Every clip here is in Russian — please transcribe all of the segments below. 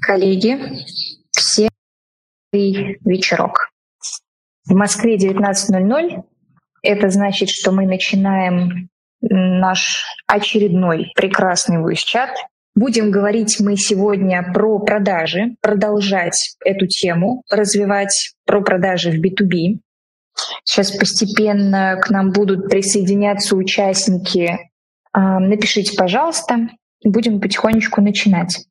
коллеги, все вечерок. В Москве 19.00. Это значит, что мы начинаем наш очередной прекрасный voice-чат. Будем говорить мы сегодня про продажи, продолжать эту тему, развивать про продажи в B2B. Сейчас постепенно к нам будут присоединяться участники. Напишите, пожалуйста, будем потихонечку начинать.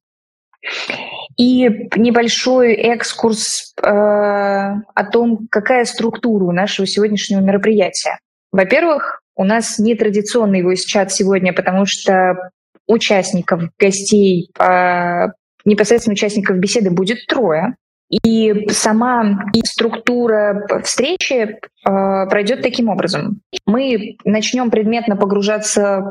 И небольшой экскурс э, о том, какая структура у нашего сегодняшнего мероприятия. Во-первых, у нас нетрадиционный voice-чат сегодня, потому что участников, гостей, э, непосредственно участников беседы будет трое. И сама структура встречи э, пройдет таким образом. Мы начнем предметно погружаться э,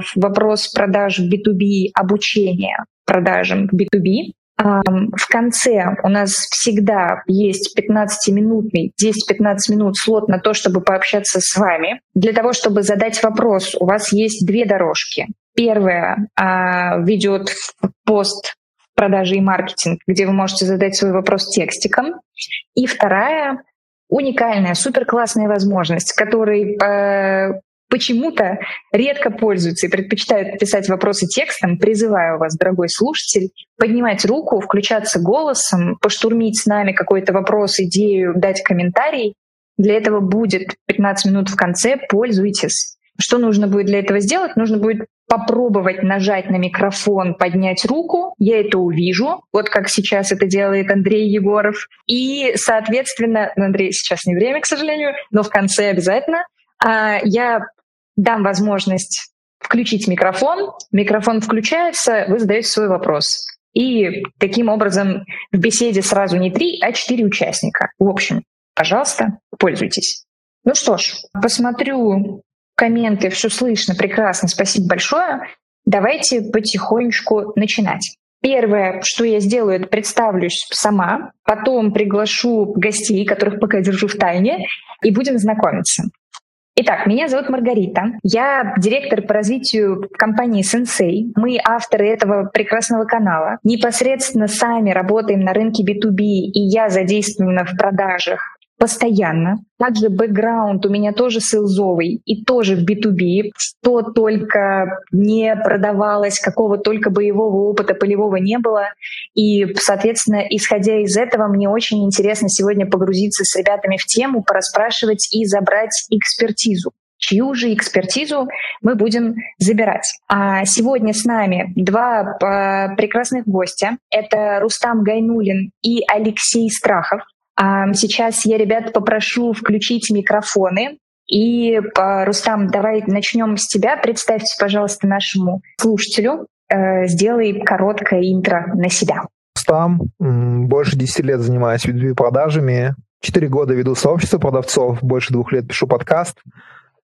в вопрос продаж B2B, обучения продажам B2B. В конце у нас всегда есть 15-минутный, 10-15 минут слот на то, чтобы пообщаться с вами. Для того, чтобы задать вопрос, у вас есть две дорожки. Первая а, ведет в пост продажи и маркетинг, где вы можете задать свой вопрос текстиком. И вторая уникальная, супер классная возможность, которой э, почему-то редко пользуются и предпочитают писать вопросы текстом, призываю вас, дорогой слушатель, поднимать руку, включаться голосом, поштурмить с нами какой-то вопрос, идею, дать комментарий. Для этого будет 15 минут в конце, пользуйтесь. Что нужно будет для этого сделать? Нужно будет попробовать нажать на микрофон, поднять руку, я это увижу, вот как сейчас это делает Андрей Егоров. И, соответственно, ну, Андрей, сейчас не время, к сожалению, но в конце обязательно, а, я дам возможность включить микрофон, микрофон включается, вы задаете свой вопрос. И таким образом в беседе сразу не три, а четыре участника. В общем, пожалуйста, пользуйтесь. Ну что ж, посмотрю комменты, все слышно, прекрасно, спасибо большое. Давайте потихонечку начинать. Первое, что я сделаю, это представлюсь сама, потом приглашу гостей, которых пока держу в тайне, и будем знакомиться. Итак, меня зовут Маргарита. Я директор по развитию компании Sensei. Мы авторы этого прекрасного канала. Непосредственно сами работаем на рынке B2B, и я задействована в продажах постоянно. Также бэкграунд у меня тоже сейлзовый и тоже в B2B. Что только не продавалось, какого только боевого опыта полевого не было. И, соответственно, исходя из этого, мне очень интересно сегодня погрузиться с ребятами в тему, пораспрашивать и забрать экспертизу чью же экспертизу мы будем забирать. А сегодня с нами два а, прекрасных гостя. Это Рустам Гайнулин и Алексей Страхов. Сейчас я, ребят, попрошу включить микрофоны. И, Рустам, давай начнем с тебя. Представьте, пожалуйста, нашему слушателю. Э, сделай короткое интро на себя. Рустам, больше 10 лет занимаюсь B2B продажами. Четыре года веду сообщество продавцов, больше двух лет пишу подкаст.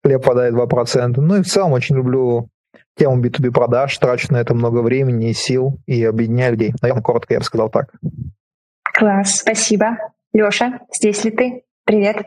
Хлеб подает 2%. Ну и в целом очень люблю тему B2B продаж, трачу на это много времени и сил и объединяю людей. Наверное, коротко я бы сказал так. Класс, спасибо. Леша, здесь ли ты? Привет.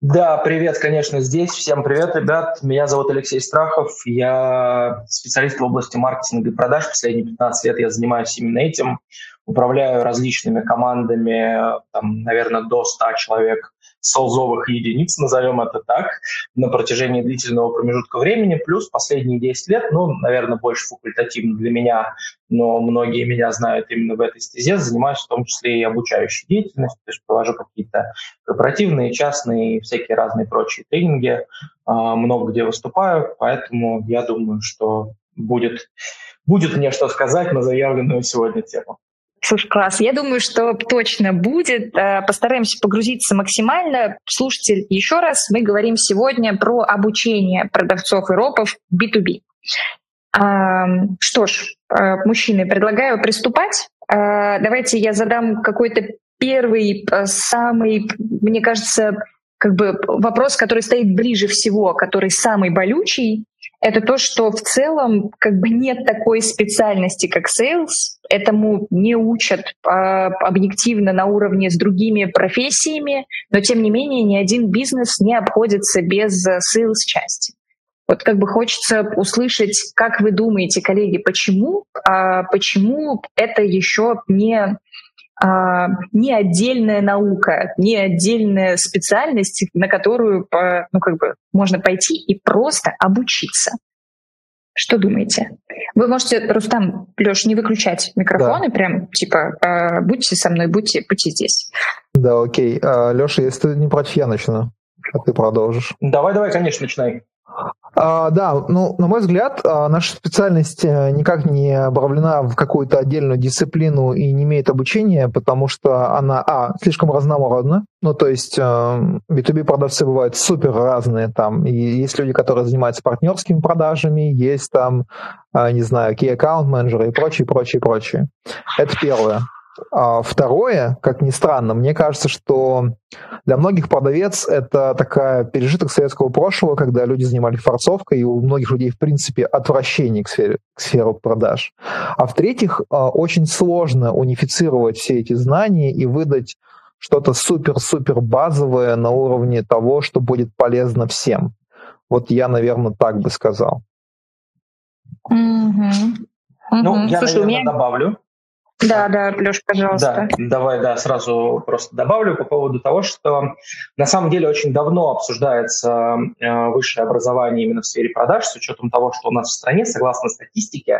Да, привет, конечно, здесь. Всем привет, ребят. Меня зовут Алексей Страхов. Я специалист в области маркетинга и продаж. Последние 15 лет я занимаюсь именно этим. Управляю различными командами, там, наверное, до 100 человек солзовых единиц, назовем это так, на протяжении длительного промежутка времени, плюс последние 10 лет, ну, наверное, больше факультативно для меня, но многие меня знают именно в этой стезе, занимаюсь в том числе и обучающей деятельностью, то есть провожу какие-то корпоративные, частные, всякие разные прочие тренинги, а, много где выступаю, поэтому я думаю, что будет, будет мне что сказать на заявленную сегодня тему. Слушай, класс. Я думаю, что точно будет. Э, постараемся погрузиться максимально. Слушатель, еще раз, мы говорим сегодня про обучение продавцов и ропов B2B. Что ж, э, мужчины, предлагаю приступать. Э, давайте я задам какой-то первый, самый, мне кажется, как бы вопрос, который стоит ближе всего, который самый болючий, это то, что в целом как бы нет такой специальности, как sales. Этому не учат а, объективно на уровне с другими профессиями, но тем не менее ни один бизнес не обходится без sales части. Вот как бы хочется услышать, как вы думаете, коллеги, почему, а, почему это еще не не отдельная наука, не отдельная специальность, на которую ну, как бы можно пойти и просто обучиться. Что думаете? Вы можете, Рустам, Леш, не выключать микрофоны, да. прям типа э, будьте со мной, будьте, будьте здесь. Да, окей. А, Леша, если ты не против, я начну, а ты продолжишь. Давай, давай, конечно, начинай. А, да, ну, на мой взгляд, а, наша специальность э, никак не обравлена в какую-то отдельную дисциплину и не имеет обучения, потому что она, а, слишком разнородна, ну, то есть B2B э, бывают супер разные, там, и есть люди, которые занимаются партнерскими продажами, есть там, а, не знаю, key account менеджеры и прочее, прочее, прочее. Это первое. А второе, как ни странно, мне кажется, что для многих продавец это такая пережиток советского прошлого, когда люди занимались форцовкой, и у многих людей, в принципе, отвращение к сфере, к сфере продаж. А в-третьих, а, очень сложно унифицировать все эти знания и выдать что-то супер-супер базовое на уровне того, что будет полезно всем. Вот я, наверное, так бы сказал. Mm-hmm. Ну, я, Слушай, наверное, меня... добавлю. Да, да, Леш, пожалуйста. Да, давай, да, сразу просто добавлю по поводу того, что на самом деле очень давно обсуждается э, высшее образование именно в сфере продаж, с учетом того, что у нас в стране, согласно статистике, э,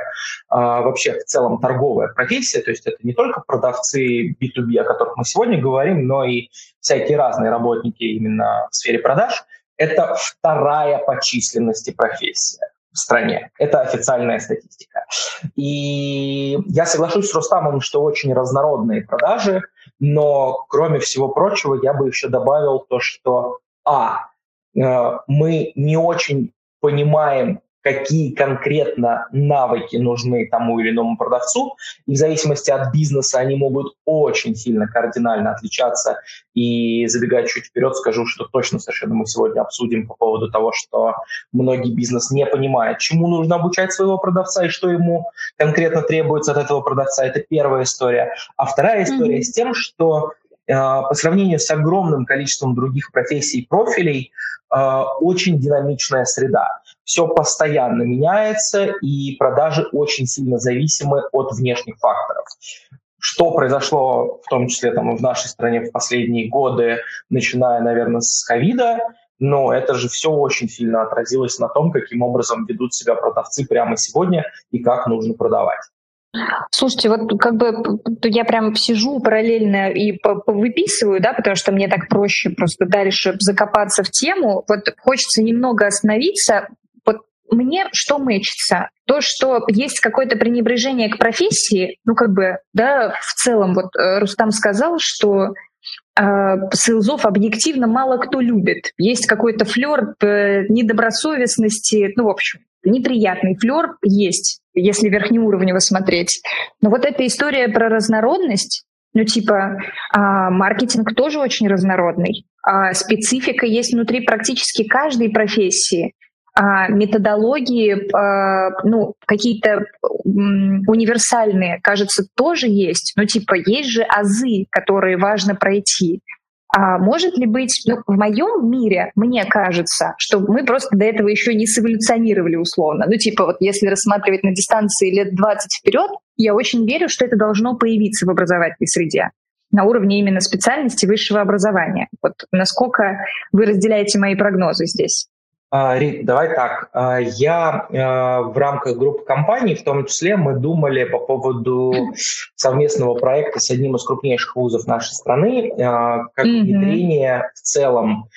вообще в целом торговая профессия, то есть это не только продавцы B2B, о которых мы сегодня говорим, но и всякие разные работники именно в сфере продаж, это вторая по численности профессия в стране. Это официальная статистика. И я соглашусь с Рустамом, что очень разнородные продажи, но кроме всего прочего я бы еще добавил то, что а, э, мы не очень понимаем какие конкретно навыки нужны тому или иному продавцу. И в зависимости от бизнеса они могут очень сильно кардинально отличаться. И забегая чуть вперед, скажу, что точно совершенно мы сегодня обсудим по поводу того, что многие бизнес не понимают, чему нужно обучать своего продавца и что ему конкретно требуется от этого продавца. Это первая история. А вторая история mm-hmm. с тем, что э, по сравнению с огромным количеством других профессий и профилей, э, очень динамичная среда все постоянно меняется, и продажи очень сильно зависимы от внешних факторов. Что произошло в том числе там, в нашей стране в последние годы, начиная, наверное, с ковида, но это же все очень сильно отразилось на том, каким образом ведут себя продавцы прямо сегодня и как нужно продавать. Слушайте, вот как бы я прям сижу параллельно и выписываю, да, потому что мне так проще просто дальше закопаться в тему. Вот хочется немного остановиться мне что мэчится? То, что есть какое-то пренебрежение к профессии, ну, как бы, да, в целом, вот э, Рустам сказал, что э, сейлзов объективно мало кто любит. Есть какой-то флер э, недобросовестности, ну, в общем, неприятный флер есть, если верхнеуровнево смотреть. Но вот эта история про разнородность, ну, типа, а, маркетинг тоже очень разнородный. А специфика есть внутри практически каждой профессии. А, методологии, а, ну, какие-то универсальные, кажется, тоже есть. Ну, типа, есть же азы, которые важно пройти. А может ли быть, ну, в моем мире, мне кажется, что мы просто до этого еще не сэволюционировали условно. Ну, типа, вот если рассматривать на дистанции лет 20 вперед, я очень верю, что это должно появиться в образовательной среде на уровне именно специальности высшего образования. Вот насколько вы разделяете мои прогнозы здесь? А, Рит, давай так. А, я а, в рамках группы компаний, в том числе, мы думали по поводу совместного проекта с одним из крупнейших вузов нашей страны, как mm-hmm. внедрение в целом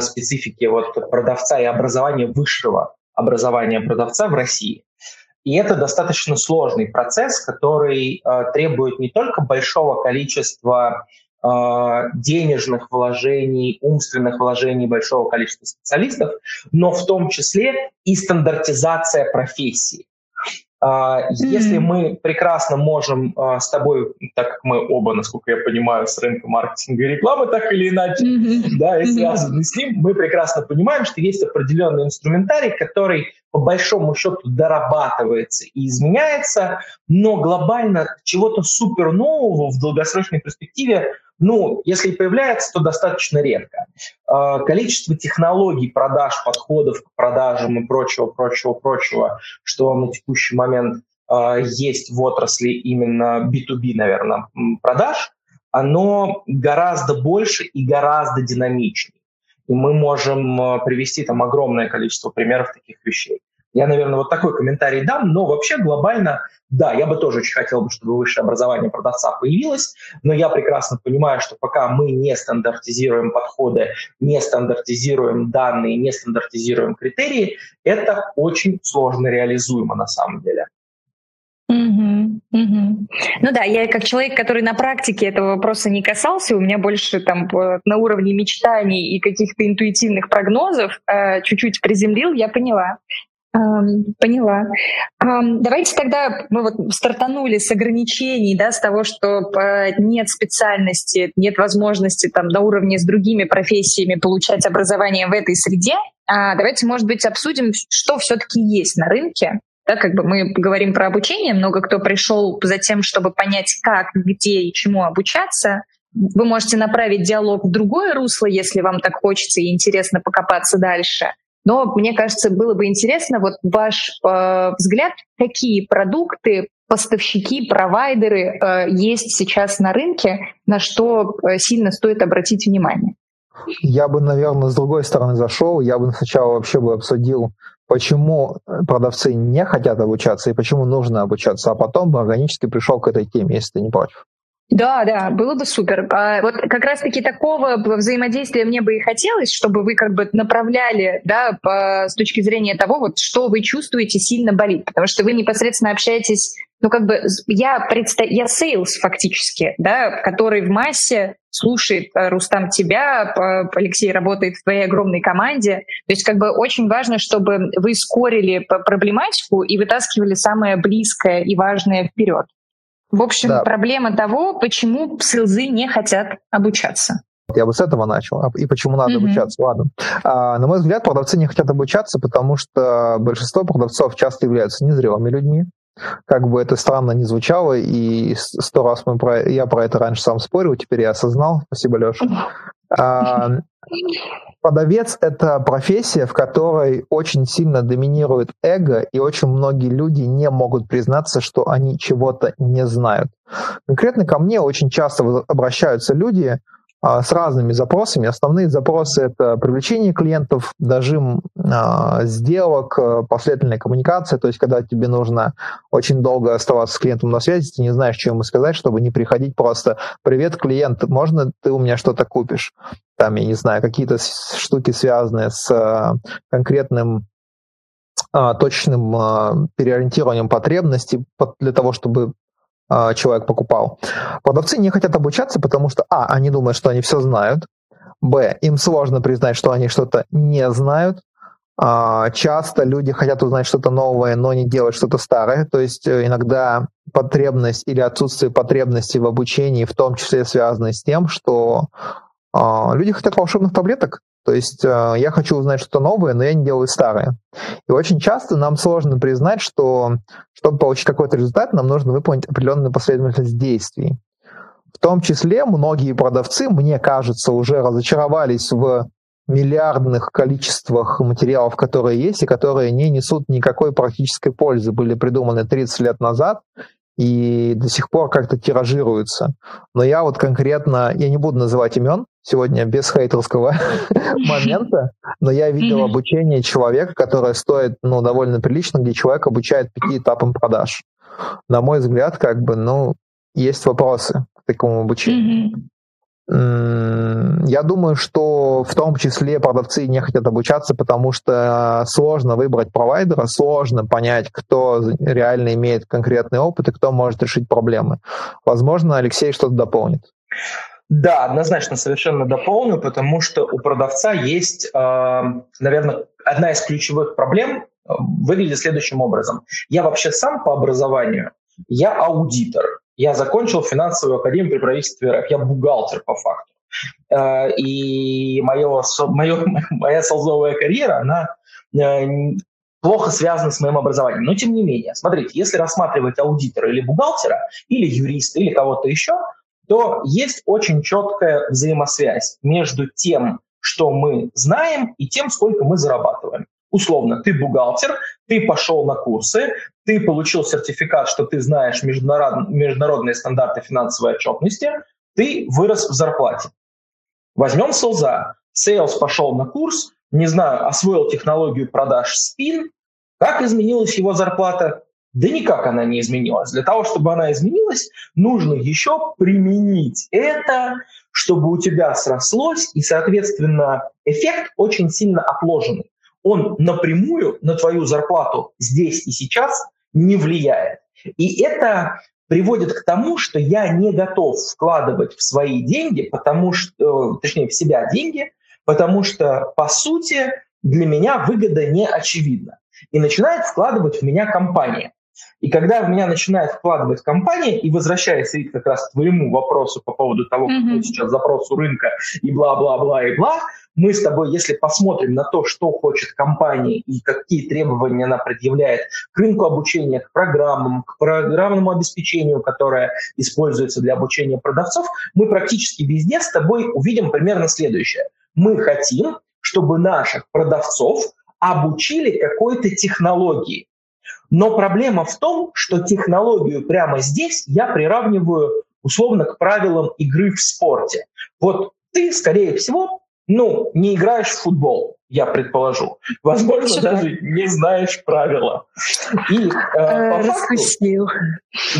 специфики вот продавца и образования высшего образования продавца в России. И это достаточно сложный процесс, который требует не только большого количества денежных вложений, умственных вложений большого количества специалистов, но в том числе и стандартизация профессии. Mm-hmm. Если мы прекрасно можем а, с тобой, так как мы оба, насколько я понимаю, с рынка маркетинга и рекламы, так или иначе, mm-hmm. да, и связаны mm-hmm. с ним, мы прекрасно понимаем, что есть определенный инструментарий, который по большому счету дорабатывается и изменяется, но глобально чего-то супер нового в долгосрочной перспективе, ну, если и появляется, то достаточно редко. А, количество технологий продаж, подходов к продажам и прочего, прочего, прочего, что на текущий момент а, есть в отрасли именно B2B, наверное, продаж, оно гораздо больше и гораздо динамичнее. И мы можем а, привести там огромное количество примеров таких вещей. Я, наверное, вот такой комментарий дам, но вообще глобально, да, я бы тоже очень хотел, чтобы высшее образование продавца появилось, но я прекрасно понимаю, что пока мы не стандартизируем подходы, не стандартизируем данные, не стандартизируем критерии, это очень сложно реализуемо на самом деле. Угу, Ну да, я как человек, который на практике этого вопроса не касался, у меня больше там на уровне мечтаний и каких-то интуитивных прогнозов э, чуть-чуть приземлил, я поняла. Um, поняла. Um, давайте тогда мы вот стартанули с ограничений, да, с того, что нет специальности, нет возможности там на уровне с другими профессиями получать образование в этой среде. Uh, давайте, может быть, обсудим, что все-таки есть на рынке, да, как бы мы говорим про обучение, много кто пришел за тем, чтобы понять, как, где и чему обучаться. Вы можете направить диалог в другое русло, если вам так хочется и интересно покопаться дальше. Но мне кажется, было бы интересно, вот ваш э, взгляд, какие продукты, поставщики, провайдеры э, есть сейчас на рынке, на что э, сильно стоит обратить внимание. Я бы, наверное, с другой стороны зашел. Я бы сначала вообще бы обсудил почему продавцы не хотят обучаться и почему нужно обучаться, а потом бы органически пришел к этой теме, если ты не против. Да, да, было бы супер. А вот как раз-таки такого взаимодействия мне бы и хотелось, чтобы вы как бы направляли, да, по, с точки зрения того, вот что вы чувствуете сильно болит, потому что вы непосредственно общаетесь, ну как бы я предста... я sales фактически, да, который в массе слушает э, Рустам тебя, Алексей работает в твоей огромной команде. То есть как бы очень важно, чтобы вы вскрыли проблематику и вытаскивали самое близкое и важное вперед. В общем, да. проблема того, почему sales ы не хотят обучаться. Я бы с этого начал. А, и почему надо mm-hmm. обучаться? Ладно. А, на мой взгляд, продавцы не хотят обучаться, потому что большинство продавцов часто являются незрелыми людьми. Как бы это странно ни звучало, и сто раз мы про, я про это раньше сам спорил, теперь я осознал. Спасибо, Леша. А, продавец – это профессия, в которой очень сильно доминирует эго, и очень многие люди не могут признаться, что они чего-то не знают. Конкретно ко мне очень часто обращаются люди, с разными запросами. Основные запросы — это привлечение клиентов, дожим а, сделок, а, последовательная коммуникация, то есть когда тебе нужно очень долго оставаться с клиентом на связи, ты не знаешь, что ему сказать, чтобы не приходить просто «Привет, клиент, можно ты у меня что-то купишь?» Там, я не знаю, какие-то штуки, связанные с конкретным точным переориентированием потребностей для того, чтобы а, человек покупал. Продавцы не хотят обучаться, потому что, а, они думают, что они все знают, б, им сложно признать, что они что-то не знают, а, часто люди хотят узнать что-то новое, но не делать что-то старое. То есть э, иногда потребность или отсутствие потребности в обучении в том числе связано с тем, что а, люди хотят волшебных таблеток. То есть э, я хочу узнать что-то новое, но я не делаю старое. И очень часто нам сложно признать, что чтобы получить какой-то результат, нам нужно выполнить определенную последовательность действий. В том числе многие продавцы, мне кажется, уже разочаровались в миллиардных количествах материалов, которые есть и которые не несут никакой практической пользы, были придуманы 30 лет назад и до сих пор как-то тиражируются. Но я вот конкретно, я не буду называть имен сегодня без хейтерского момента, но я видел обучение человека, которое стоит ну, довольно прилично, где человек обучает пяти этапам продаж. На мой взгляд, как бы, ну, есть вопросы к такому обучению. Я думаю, что в том числе продавцы не хотят обучаться, потому что сложно выбрать провайдера, сложно понять, кто реально имеет конкретный опыт и кто может решить проблемы. Возможно, Алексей что-то дополнит. Да, однозначно совершенно дополню, потому что у продавца есть, э, наверное, одна из ключевых проблем э, выглядит следующим образом. Я вообще сам по образованию, я аудитор. Я закончил финансовую академию при правительстве РФ. Я бухгалтер по факту. Э, и мое, мое, моя солзовая карьера, она плохо связано с моим образованием. Но тем не менее, смотрите, если рассматривать аудитора или бухгалтера, или юриста, или кого-то еще, то есть очень четкая взаимосвязь между тем, что мы знаем, и тем, сколько мы зарабатываем. Условно, ты бухгалтер, ты пошел на курсы, ты получил сертификат, что ты знаешь международ, международные стандарты финансовой отчетности, ты вырос в зарплате. Возьмем селза. Сейлс пошел на курс, не знаю, освоил технологию продаж спин. Как изменилась его зарплата? Да никак она не изменилась. Для того, чтобы она изменилась, нужно еще применить это, чтобы у тебя срослось, и, соответственно, эффект очень сильно отложенный. Он напрямую на твою зарплату здесь и сейчас не влияет. И это приводит к тому, что я не готов вкладывать в свои деньги, потому что, э, точнее, в себя деньги, потому что, по сути, для меня выгода не очевидна. И начинает вкладывать в меня компания. И когда в меня начинает вкладывать компания, и возвращаясь Рит, как раз к твоему вопросу по поводу того, mm-hmm. какой сейчас запрос у рынка, и бла-бла-бла, и бла, мы с тобой, если посмотрим на то, что хочет компания и какие требования она предъявляет к рынку обучения, к программам, к программному обеспечению, которое используется для обучения продавцов, мы практически везде с тобой увидим примерно следующее. Мы хотим, чтобы наших продавцов обучили какой-то технологии. Но проблема в том, что технологию прямо здесь я приравниваю условно к правилам игры в спорте. Вот ты, скорее всего, ну, не играешь в футбол, я предположу. Возможно, даже не знаешь правила. И э, по факту,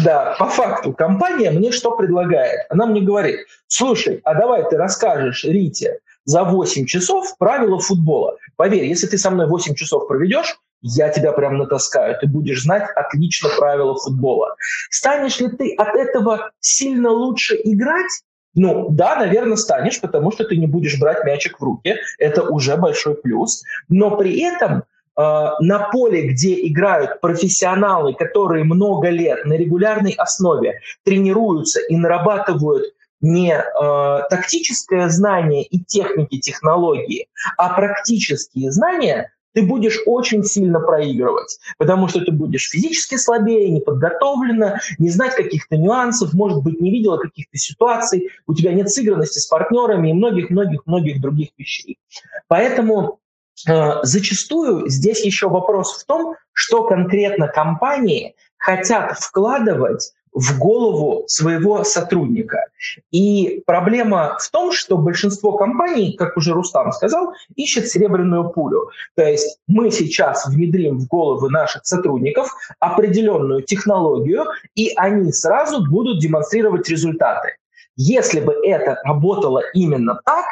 да, по факту компания мне что предлагает? Она мне говорит, слушай, а давай ты расскажешь Рите за 8 часов правила футбола. Поверь, если ты со мной 8 часов проведешь, я тебя прям натаскаю, ты будешь знать отлично правила футбола. Станешь ли ты от этого сильно лучше играть? Ну, да, наверное, станешь, потому что ты не будешь брать мячик в руки. Это уже большой плюс. Но при этом э, на поле, где играют профессионалы, которые много лет на регулярной основе тренируются и нарабатывают не э, тактическое знание и техники, технологии, а практические знания, ты будешь очень сильно проигрывать, потому что ты будешь физически слабее, не подготовлена, не знать каких-то нюансов, может быть, не видела каких-то ситуаций, у тебя нет сыгранности с партнерами и многих-многих-многих других вещей. Поэтому э, зачастую здесь еще вопрос в том, что конкретно компании хотят вкладывать в голову своего сотрудника. И проблема в том, что большинство компаний, как уже Рустам сказал, ищет серебряную пулю. То есть мы сейчас внедрим в головы наших сотрудников определенную технологию, и они сразу будут демонстрировать результаты. Если бы это работало именно так,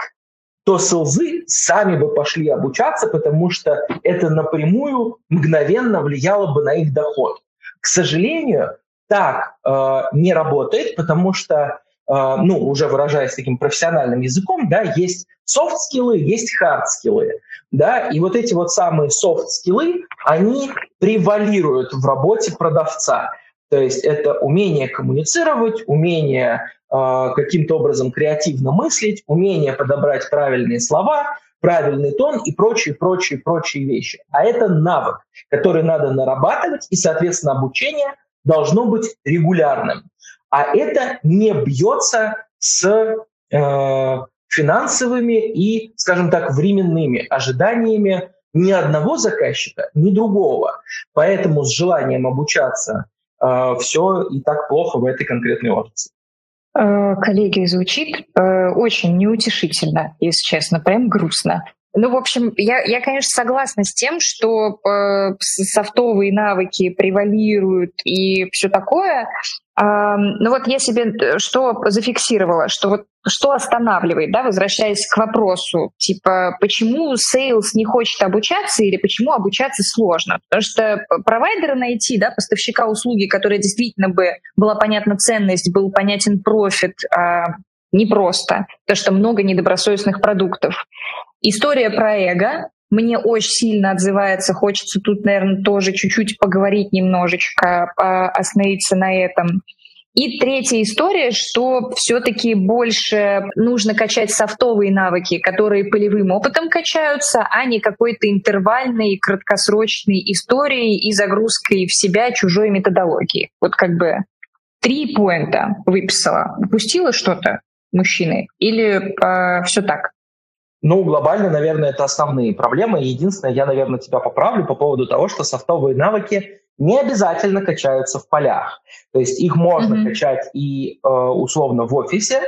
то sales ы сами бы пошли обучаться, потому что это напрямую, мгновенно влияло бы на их доход. К сожалению, так э, не работает, потому что, э, ну, уже выражаясь таким профессиональным языком, да, есть soft skill ы, есть hard skill ы, да, и вот эти вот самые soft skill ы, они превалируют в работе продавца. То есть это умение коммуницировать, умение э, каким-то образом креативно мыслить, умение подобрать правильные слова, правильный тон и прочие, прочие, прочие вещи. А это навык, который надо нарабатывать, и, соответственно, обучение – должно быть регулярным. А это не бьется с э, финансовыми и, скажем так, временными ожиданиями ни одного заказчика, ни другого. Поэтому с желанием обучаться э, все и так плохо в этой конкретной отрасли. Э, коллеги, звучит э, очень неутешительно, если честно, прям грустно. Ну, в общем, я, я, конечно, согласна с тем, что э, софтовые навыки превалируют и все такое. Э, ну вот я себе э, что зафиксировала, что вот что останавливает, да, возвращаясь к вопросу, типа, почему sales не хочет обучаться или почему обучаться сложно? Потому что провайдера найти, да, поставщика услуги, которая действительно бы была понятна ценность, был понятен профит, э, непросто, потому что много недобросовестных продуктов. История про эго мне очень сильно отзывается. Хочется тут, наверное, тоже чуть-чуть поговорить немножечко, остановиться на этом. И третья история, что все-таки больше нужно качать софтовые навыки, которые полевым опытом качаются, а не какой-то интервальной, краткосрочной историей и загрузкой в себя чужой методологии. Вот как бы три поинта выписала. Упустила что-то мужчины? Или э, все так? Ну, глобально, наверное, это основные проблемы. Единственное, я, наверное, тебя поправлю по поводу того, что софтовые навыки не обязательно качаются в полях. То есть их можно mm-hmm. качать и э, условно в офисе,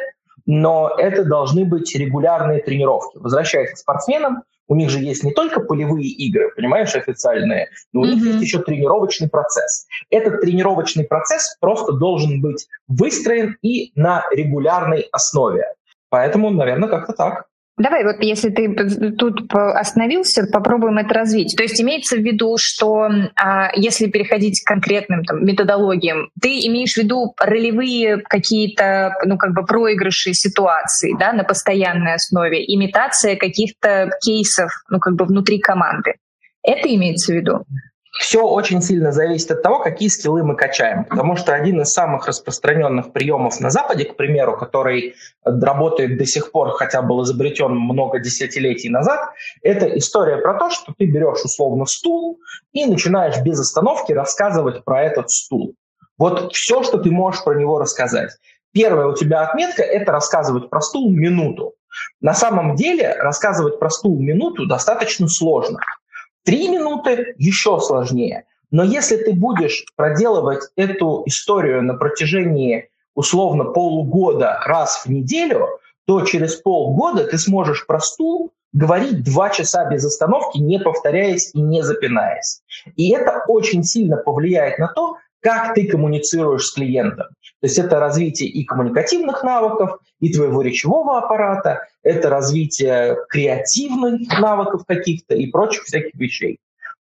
но это должны быть регулярные тренировки. Возвращаясь к спортсменам, у них же есть не только полевые игры, понимаешь, официальные, но у mm-hmm. них есть еще тренировочный процесс. Этот тренировочный процесс просто должен быть выстроен и на регулярной основе. Поэтому, наверное, как-то так. Давай, вот если ты тут остановился, попробуем это развить. То есть имеется в виду, что а, если переходить к конкретным там, методологиям, ты имеешь в виду ролевые какие-то, ну, как бы проигрыши ситуации, да, на постоянной основе, имитация каких-то кейсов, ну, как бы внутри команды. Это имеется в виду? Все очень сильно зависит от того, какие скиллы мы качаем. Потому что один из самых распространенных приемов на Западе, к примеру, который работает до сих пор, хотя был изобретен много десятилетий назад, это история про то, что ты берешь условно стул и начинаешь без остановки рассказывать про этот стул. Вот все, что ты можешь про него рассказать. Первая у тебя отметка – это рассказывать про стул минуту. На самом деле рассказывать про стул минуту достаточно сложно – Три минуты еще сложнее. Но если ты будешь проделывать эту историю на протяжении условно полугода раз в неделю, то через полгода ты сможешь про стул говорить два часа без остановки, не повторяясь и не запинаясь. И это очень сильно повлияет на то, как ты коммуницируешь с клиентом. То есть это развитие и коммуникативных навыков, и твоего речевого аппарата, это развитие креативных навыков каких-то и прочих всяких вещей.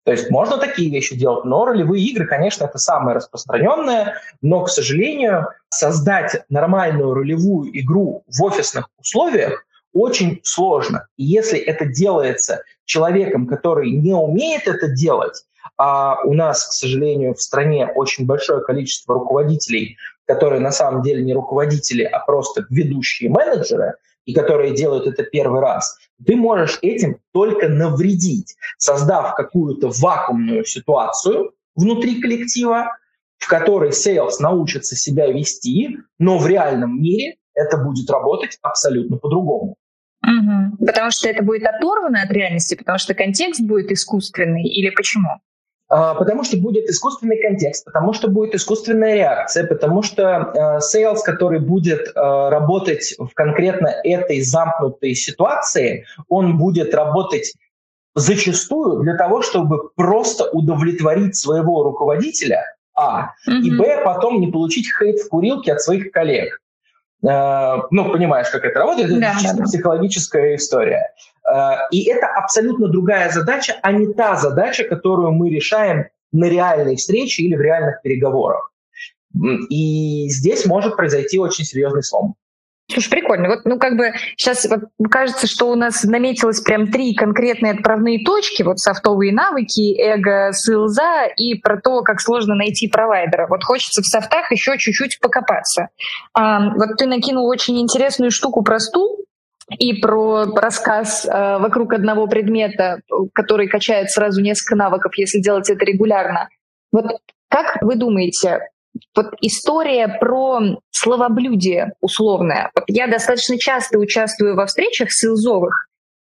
То есть можно такие вещи делать, но ролевые игры, конечно, это самое распространенное, но, к сожалению, создать нормальную ролевую игру в офисных условиях очень сложно. И если это делается человеком, который не умеет это делать, а у нас, к сожалению, в стране очень большое количество руководителей, которые на самом деле не руководители, а просто ведущие менеджеры, и которые делают это первый раз, ты можешь этим только навредить, создав какую-то вакуумную ситуацию внутри коллектива, в которой sales научится себя вести, но в реальном мире это будет работать абсолютно по-другому. Угу. Потому что это будет оторвано от реальности, потому что контекст будет искусственный или почему? А, потому что будет искусственный контекст, потому что будет искусственная реакция, потому что sales, uh, который будет uh, работать в конкретно этой замкнутой ситуации, он будет работать зачастую для того, чтобы просто удовлетворить своего руководителя, а, mm-hmm. и, б, потом не получить хейт в курилке от своих коллег. Uh, ну, понимаешь, как это работает, это да, чисто да. психологическая история. Э, и это абсолютно другая задача, а не та задача, которую мы решаем на реальной встрече или в реальных переговорах. И здесь может произойти очень серьезный слом. Слушай, прикольно. Вот, ну, как бы сейчас вот, кажется, что у нас наметилось прям три конкретные отправные точки, вот софтовые навыки, эго, силза и про то, как сложно найти провайдера. Вот хочется в софтах еще чуть-чуть покопаться. А, вот ты накинул очень интересную штуку про стул, и про рассказ э, вокруг одного предмета, который качает сразу несколько навыков, если делать это регулярно. Вот как вы думаете, вот история про словоблюдие условное. Вот я достаточно часто участвую во встречах sales овых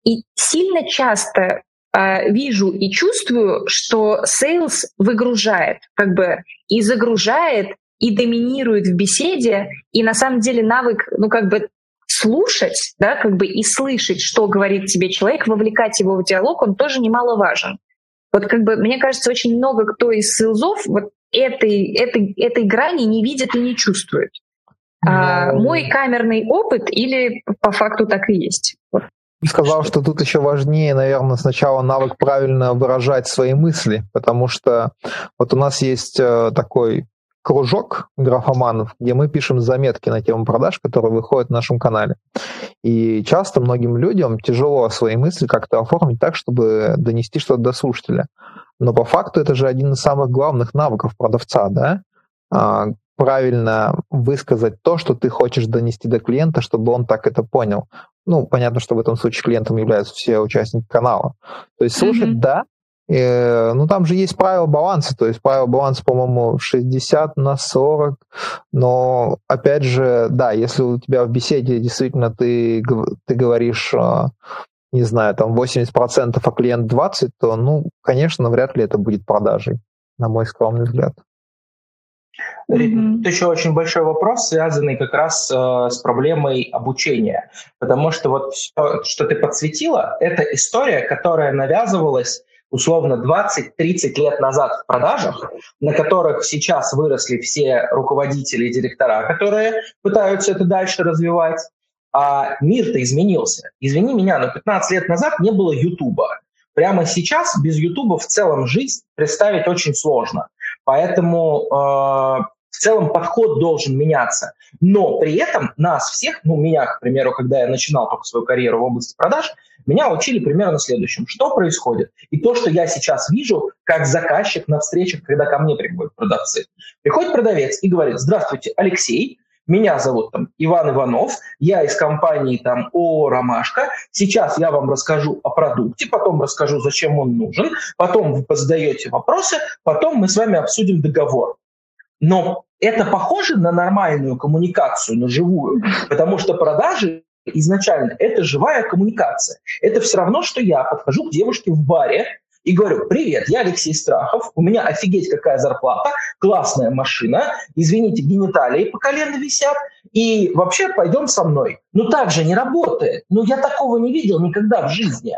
и сильно часто э, вижу и чувствую, что sales выгружает, как бы и загружает, и доминирует в беседе, и на самом деле навык, ну как бы слушать, да, как бы и слышать, что говорит тебе человек, вовлекать его в диалог, он тоже немаловажен. Вот как бы, мне кажется, очень много кто из селзов вот этой, этой, этой грани не видит и не чувствует. Но... А, мой камерный опыт или по факту так и есть? Вот. Сказал, что тут еще важнее, наверное, сначала навык правильно выражать свои мысли, потому что вот у нас есть э, такой кружок графоманов, где мы пишем заметки на тему продаж, которые выходят на нашем канале. И часто многим людям тяжело свои мысли как-то оформить так, чтобы донести что-то до слушателя. Но по факту это же один из самых главных навыков продавца, да? А, правильно высказать то, что ты хочешь донести до клиента, чтобы он так это понял. Ну, понятно, что в этом случае клиентом являются все участники канала. То есть слушать, mm-hmm. да, э, ну, там же есть правило баланса, то есть правило баланса, по-моему, 60 на 40, но, опять же, да, если у тебя в беседе действительно ты, ты говоришь, э, не знаю, там 80%, а клиент 20%, то, ну, конечно, вряд ли это будет продажей, на мой скромный взгляд. Mm-hmm. Тут еще очень большой вопрос, связанный как раз э, с проблемой обучения. Потому что вот все, что ты подсветила, это история, которая навязывалась условно 20-30 лет назад в продажах, на которых сейчас выросли все руководители и директора, которые пытаются это дальше развивать. А мир-то изменился. Извини меня, но 15 лет назад не было Ютуба. Прямо сейчас без Ютуба в целом жизнь представить очень сложно. Поэтому э, в целом подход должен меняться. Но при этом нас всех, ну меня, к примеру, когда я начинал только свою карьеру в области продаж, меня учили примерно следующим. Что происходит? И то, что я сейчас вижу, как заказчик на встречах, когда ко мне приходят продавцы. Приходит продавец и говорит, здравствуйте, Алексей, меня зовут там Иван Иванов, я из компании там ООО «Ромашка». Сейчас я вам расскажу о продукте, потом расскажу, зачем он нужен, потом вы задаете вопросы, потом мы с вами обсудим договор. Но это похоже на нормальную коммуникацию, на живую, потому что продажи изначально это живая коммуникация. Это все равно, что я подхожу к девушке в баре, и говорю, привет, я Алексей Страхов, у меня офигеть какая зарплата, классная машина, извините, гениталии по колено висят, и вообще пойдем со мной. Ну так же не работает. Ну я такого не видел никогда в жизни.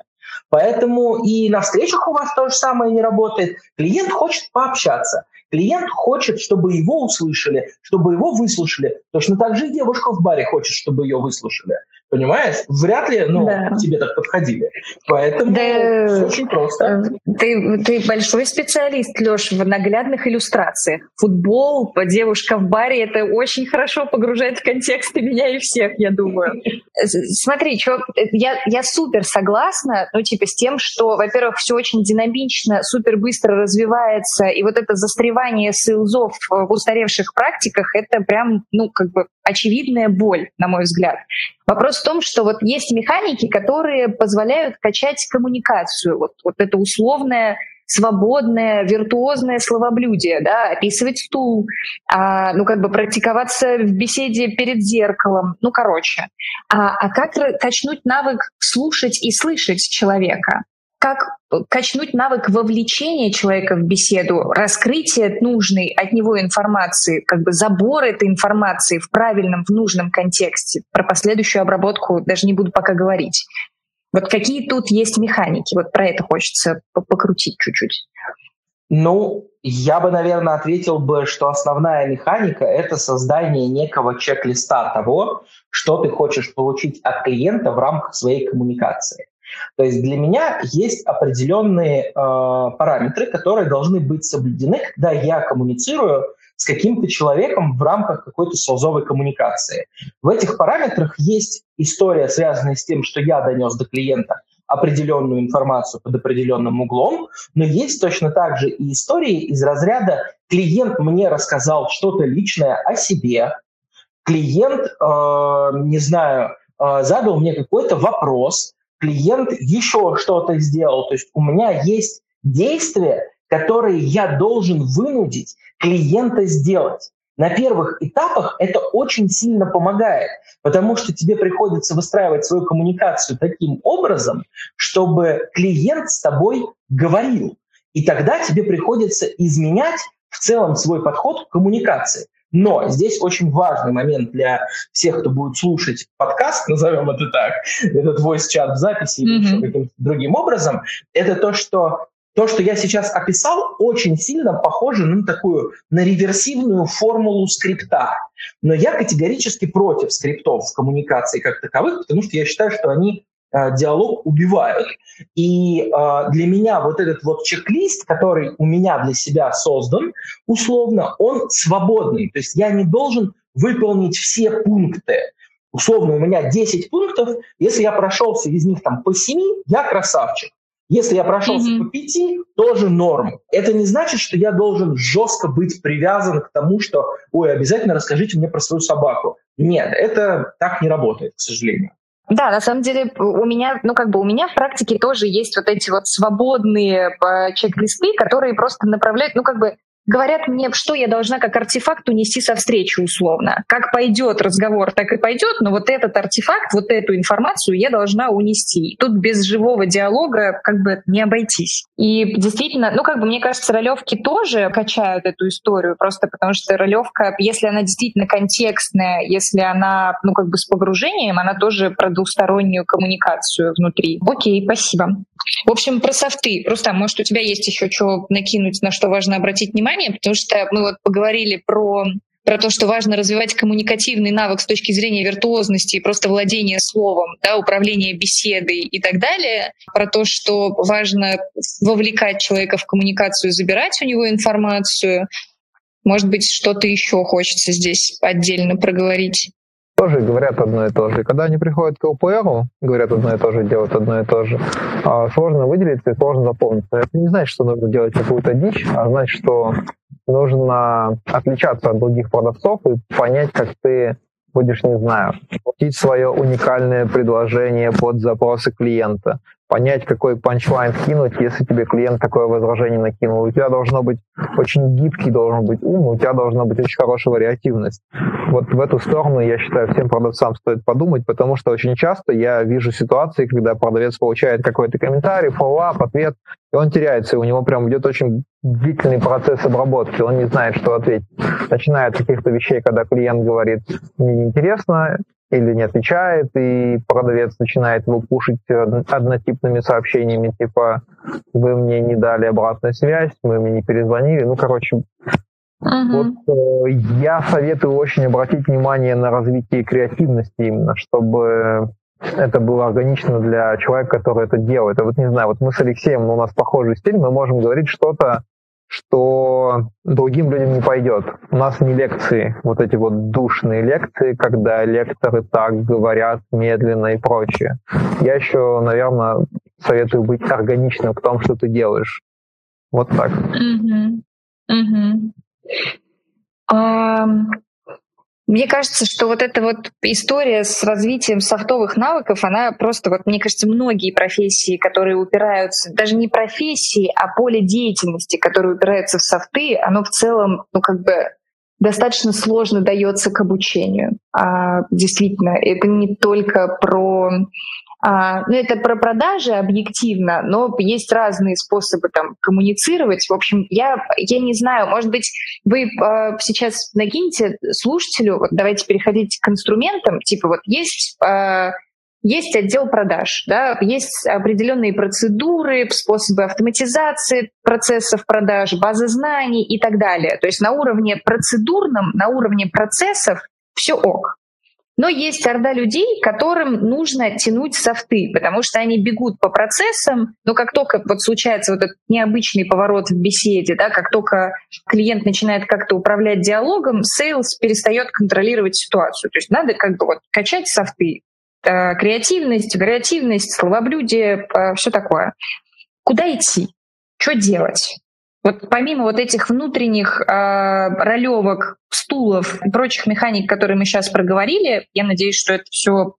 Поэтому и на встречах у вас то же самое не работает. Клиент хочет пообщаться. Клиент хочет, чтобы его услышали, чтобы его выслушали. Точно так же и девушка в баре хочет, чтобы ее выслушали. Понимаешь? Вряд ли ну, да. тебе так подходили. Поэтому да, все очень просто. Э, ты, ты большой специалист, Леш, в наглядных иллюстрациях. Футбол, девушка в баре, это очень хорошо погружает в контекст и меня, и всех, я думаю. Смотри, чё, я, я супер согласна, ну, типа, с тем, что, во-первых, все очень динамично, супер быстро развивается, и вот это застревание сейлзов в устаревших практиках, это прям, ну, как бы очевидная боль, на мой взгляд. Вопрос в том, что вот есть механики, которые позволяют качать коммуникацию. Вот, вот это условное свободное, виртуозное словоблюдие, да, описывать стул, а, ну, как бы практиковаться в беседе перед зеркалом, ну, короче. А, а как качнуть навык слушать и слышать человека? Как качнуть навык вовлечения человека в беседу, раскрытие нужной от него информации, как бы забор этой информации в правильном, в нужном контексте. Про последующую обработку даже не буду пока говорить. Вот какие тут есть механики? Вот про это хочется покрутить чуть-чуть. Ну, я бы, наверное, ответил бы, что основная механика – это создание некого чек-листа того, что ты хочешь получить от клиента в рамках своей коммуникации. То есть для меня есть определенные э, параметры, которые должны быть соблюдены, когда я коммуницирую с каким-то человеком в рамках какой-то солзовой коммуникации. В этих параметрах есть история, связанная с тем, что я донес до клиента определенную информацию под определенным углом, но есть точно так же и истории из разряда клиент мне рассказал что-то личное о себе, клиент, э, не знаю, э, задал мне какой-то вопрос, клиент еще что-то сделал. То есть у меня есть действия, которые я должен вынудить клиента сделать. На первых этапах это очень сильно помогает, потому что тебе приходится выстраивать свою коммуникацию таким образом, чтобы клиент с тобой говорил. И тогда тебе приходится изменять в целом свой подход к коммуникации. Но здесь очень важный момент для всех, кто будет слушать подкаст, назовем это так, этот voice-чат в записи mm-hmm. или еще каким-то другим образом, это то, что то, что я сейчас описал, очень сильно похоже на такую, на реверсивную формулу скрипта. Но я категорически против скриптов в коммуникации как таковых, потому что я считаю, что они диалог убивают. И э, для меня вот этот вот чек-лист, который у меня для себя создан, условно, он свободный. То есть я не должен выполнить все пункты. Условно, у меня 10 пунктов, если я прошелся из них там по 7, я красавчик. Если я прошелся mm-hmm. по пяти, тоже норм. Это не значит, что я должен жестко быть привязан к тому, что, ой, обязательно расскажите мне про свою собаку. Нет, это так не работает, к сожалению. Да, на самом деле у меня, ну как бы у меня в практике тоже есть вот эти вот свободные э, чек-листы, которые просто направляют, ну как бы говорят мне, что я должна как артефакт унести со встречи условно. Как пойдет разговор, так и пойдет, но вот этот артефакт, вот эту информацию я должна унести. Тут без живого диалога как бы не обойтись. И действительно, ну как бы мне кажется, ролевки тоже качают эту историю, просто потому что ролевка, если она действительно контекстная, если она, ну как бы с погружением, она тоже про двустороннюю коммуникацию внутри. Окей, спасибо. В общем, про софты. Просто, может, у тебя есть еще что накинуть, на что важно обратить внимание, потому что мы вот поговорили про про то, что важно развивать коммуникативный навык с точки зрения виртуозности и просто владения словом, да, управления беседой и так далее, про то, что важно вовлекать человека в коммуникацию, забирать у него информацию. Может быть, что-то еще хочется здесь отдельно проговорить тоже говорят одно и то же. Когда они приходят к ЛПРу, говорят одно и то же, делают одно и то же, а сложно выделиться и сложно запомнить. Это не значит, что нужно делать какую-то дичь, а значит, что нужно отличаться от других продавцов и понять, как ты будешь, не знаю, платить свое уникальное предложение под запросы клиента, понять, какой панчлайн кинуть, если тебе клиент такое возражение накинул. У тебя должно быть очень гибкий, должен быть ум, у тебя должна быть очень хорошая вариативность. Вот в эту сторону, я считаю, всем продавцам стоит подумать, потому что очень часто я вижу ситуации, когда продавец получает какой-то комментарий, фоллап, ответ, и он теряется, и у него прям идет очень длительный процесс обработки, он не знает, что ответить. Начиная от каких-то вещей, когда клиент говорит, мне неинтересно, или не отвечает, и продавец начинает его пушить однотипными сообщениями, типа «Вы мне не дали обратную связь, вы мне не перезвонили». Ну, короче, uh-huh. вот э, я советую очень обратить внимание на развитие креативности именно, чтобы это было органично для человека, который это делает. А вот не знаю, вот мы с Алексеем, у нас похожий стиль, мы можем говорить что-то что другим людям не пойдет. У нас не лекции, вот эти вот душные лекции, когда лекторы так говорят медленно и прочее. Я еще, наверное, советую быть органичным в том, что ты делаешь. Вот так. Mm-hmm. Mm-hmm. Um, мне кажется, что вот эта вот история с развитием софтовых навыков, она просто, вот мне кажется, многие профессии, которые упираются, даже не профессии, а поле деятельности, которые упираются в софты, оно в целом, ну как бы достаточно сложно дается к обучению. А, действительно, это не только про а, ну, это про продажи объективно, но есть разные способы там коммуницировать. В общем, я, я не знаю, может быть, вы э, сейчас накинете слушателю, вот давайте переходить к инструментам, типа вот есть... Э, есть отдел продаж, да, есть определенные процедуры, способы автоматизации процессов продаж, базы знаний и так далее. То есть на уровне процедурном, на уровне процессов все ок. Но есть орда людей, которым нужно тянуть софты, потому что они бегут по процессам, но как только вот случается вот этот необычный поворот в беседе, да, как только клиент начинает как-то управлять диалогом, sales перестает контролировать ситуацию. То есть надо как бы вот качать софты, э, креативность, вариативность, словоблюдие, э, все такое. Куда идти? Что делать? Вот помимо вот этих внутренних э, ролевок, стулов и прочих механик, которые мы сейчас проговорили, я надеюсь, что это все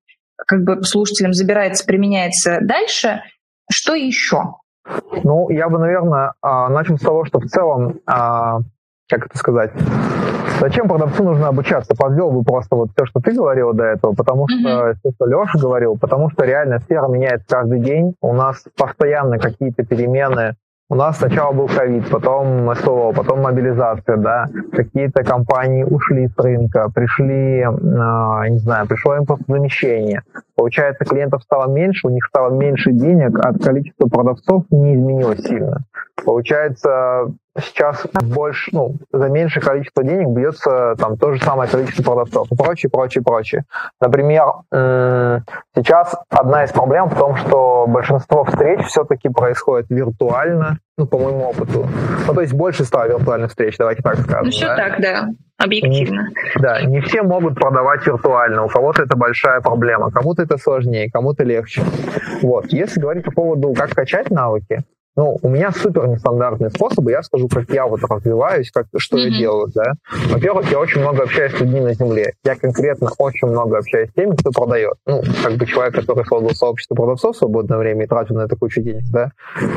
как бы слушателям забирается, применяется дальше. Что еще? Ну, я бы, наверное, а, начал с того, что в целом, а, как это сказать, зачем продавцу нужно обучаться? Подвел бы просто вот все, что ты говорила до этого, потому что, mm-hmm. все, что Леша говорил, потому что реально сфера меняется каждый день, у нас постоянно какие-то перемены, у нас сначала был ковид, потом СВО, потом мобилизация, да, какие-то компании ушли с рынка, пришли, э, не знаю, пришло импортозамещение. Получается, клиентов стало меньше, у них стало меньше денег, а количество продавцов не изменилось сильно. Получается, сейчас больше, ну, за меньшее количество денег бьется там то же самое количество продавцов и прочее, прочее, прочее. Например, сейчас одна из проблем в том, что большинство встреч все-таки происходит виртуально, ну, по моему опыту. Ну, то есть больше ста виртуальных встреч, давайте так скажем. Ну, все да? так, да, объективно. Не, да, не все могут продавать виртуально, у кого-то это большая проблема, кому-то это сложнее, кому-то легче. Вот, если говорить по поводу, как качать навыки, ну, у меня супер нестандартные способы, я скажу, как я вот развиваюсь, как, что mm-hmm. я делаю, да. Во-первых, я очень много общаюсь с людьми на земле. Я конкретно очень много общаюсь с теми, кто продает. Ну, как бы человек, который создал сообщество продавцов в свободное время и тратил на это кучу денег, да,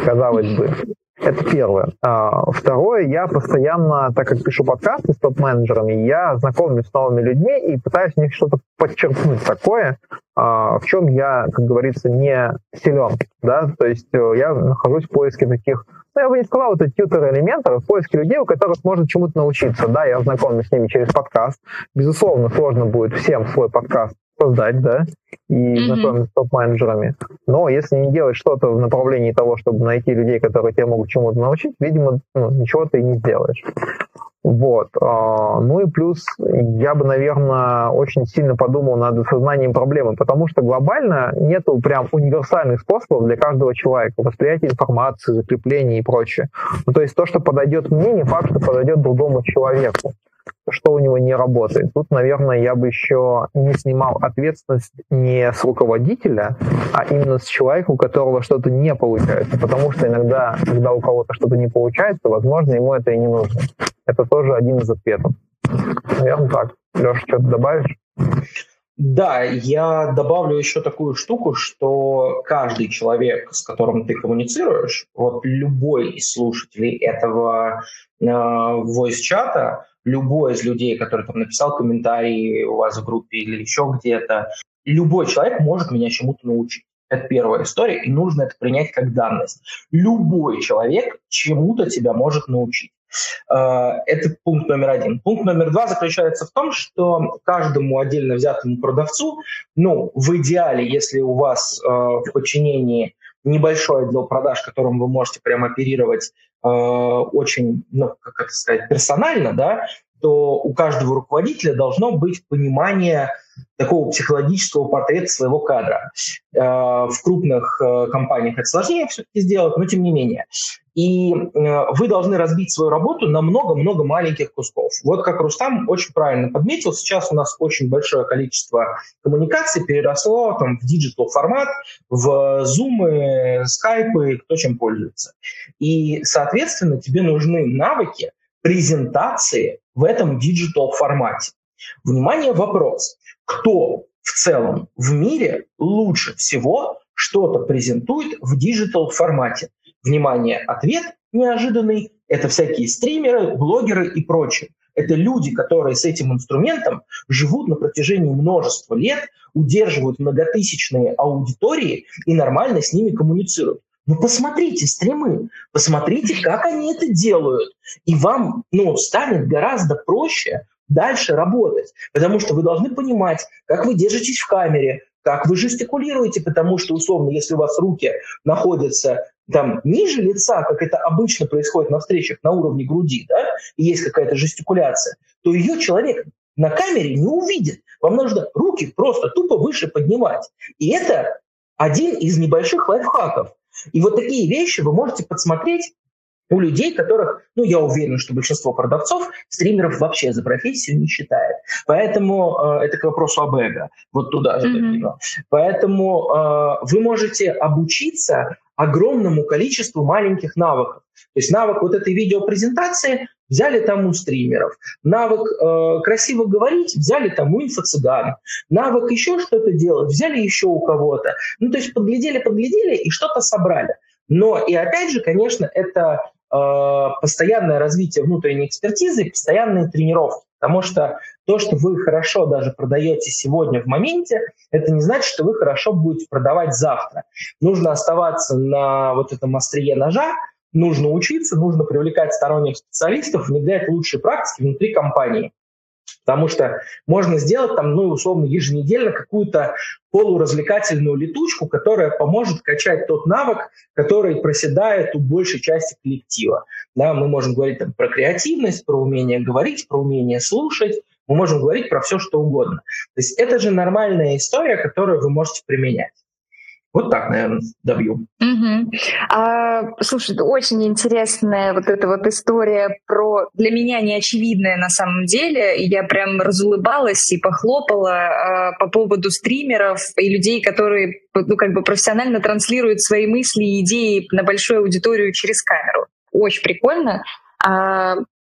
казалось бы. Это первое. А, второе, я постоянно, так как пишу подкасты с топ-менеджерами, я знакомлюсь с новыми людьми и пытаюсь в них что-то подчеркнуть такое, а, в чем я, как говорится, не силен. Да? То есть э, я нахожусь в поиске таких, ну, я бы не сказал, это тьютер элементов, в поиске людей, у которых можно чему-то научиться. Да, я знакомлюсь с ними через подкаст. Безусловно, сложно будет всем свой подкаст создать, да, и mm-hmm. знакомиться с топ-менеджерами. Но если не делать что-то в направлении того, чтобы найти людей, которые тебя могут чему-то научить, видимо, ну, ничего ты не сделаешь. Вот. А, ну и плюс я бы, наверное, очень сильно подумал над осознанием проблемы, потому что глобально нету прям универсальных способов для каждого человека. Восприятие информации, закрепление и прочее. Ну, то есть то, что подойдет мне, не факт, что подойдет другому человеку что у него не работает. Тут, наверное, я бы еще не снимал ответственность не с руководителя, а именно с человека, у которого что-то не получается. Потому что иногда, когда у кого-то что-то не получается, возможно, ему это и не нужно. Это тоже один из ответов. Наверное, так. Леша, что-то добавишь? Да, я добавлю еще такую штуку, что каждый человек, с которым ты коммуницируешь, вот любой из слушателей этого э, voice-чата, любой из людей, который там написал комментарий у вас в группе или еще где-то, любой человек может меня чему-то научить. Это первая история, и нужно это принять как данность. Любой человек чему-то тебя может научить. Э, это пункт номер один. Пункт номер два заключается в том, что каждому отдельно взятому продавцу, ну, в идеале, если у вас э, в подчинении небольшой отдел продаж, которым вы можете прямо оперировать э, очень, ну, как это сказать, персонально, да, то у каждого руководителя должно быть понимание такого психологического портрета своего кадра. Э, в крупных э, компаниях это сложнее все-таки сделать, но тем не менее. И э, вы должны разбить свою работу на много-много маленьких кусков. Вот как Рустам очень правильно подметил, сейчас у нас очень большое количество коммуникаций переросло там, в digital формат, в Zoom, Skype, кто чем пользуется. И, соответственно, тебе нужны навыки презентации в этом диджитал формате. Внимание, вопрос. Кто в целом в мире лучше всего что-то презентует в digital формате? Внимание, ответ неожиданный. Это всякие стримеры, блогеры и прочее. Это люди, которые с этим инструментом живут на протяжении множества лет, удерживают многотысячные аудитории и нормально с ними коммуницируют. Ну, посмотрите стримы, посмотрите, как они это делают. И вам ну, станет гораздо проще дальше работать. Потому что вы должны понимать, как вы держитесь в камере, как вы жестикулируете, потому что, условно, если у вас руки находятся там ниже лица, как это обычно происходит на встречах на уровне груди, да, и есть какая-то жестикуляция, то ее человек на камере не увидит. Вам нужно руки просто тупо выше поднимать. И это один из небольших лайфхаков. И вот такие вещи вы можете подсмотреть у людей, которых, ну, я уверен, что большинство продавцов стримеров вообще за профессию не считает. Поэтому э, это к вопросу об эго, вот туда же. Mm-hmm. Поэтому э, вы можете обучиться огромному количеству маленьких навыков. То есть навык вот этой видеопрезентации взяли там у стримеров. Навык э, красиво говорить взяли там у инфо-цыган. Навык еще что-то делать взяли еще у кого-то. Ну, то есть подглядели, подглядели и что-то собрали. Но и опять же, конечно, это постоянное развитие внутренней экспертизы, постоянные тренировки. Потому что то, что вы хорошо даже продаете сегодня в моменте, это не значит, что вы хорошо будете продавать завтра. Нужно оставаться на вот этом острие ножа, нужно учиться, нужно привлекать сторонних специалистов, внедрять лучшие практики внутри компании. Потому что можно сделать там, ну, условно, еженедельно какую-то полуразвлекательную летучку, которая поможет качать тот навык, который проседает у большей части коллектива. Да, мы можем говорить там, про креативность, про умение говорить, про умение слушать, мы можем говорить про все, что угодно. То есть это же нормальная история, которую вы можете применять. Вот так, наверное, добью. Угу. А, слушай, очень интересная вот эта вот история про для меня неочевидная на самом деле. Я прям разулыбалась и похлопала а, по поводу стримеров и людей, которые ну, как бы профессионально транслируют свои мысли и идеи на большую аудиторию через камеру. Очень прикольно. А,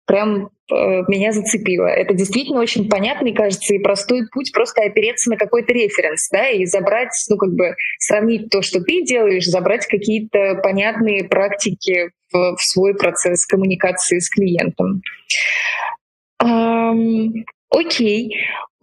прям Э, меня зацепило. Это действительно очень понятный, кажется, и простой путь просто опереться на какой-то референс, да, и забрать, ну, как бы сравнить то, что ты делаешь, забрать какие-то понятные практики в, в свой процесс коммуникации с клиентом. Окей.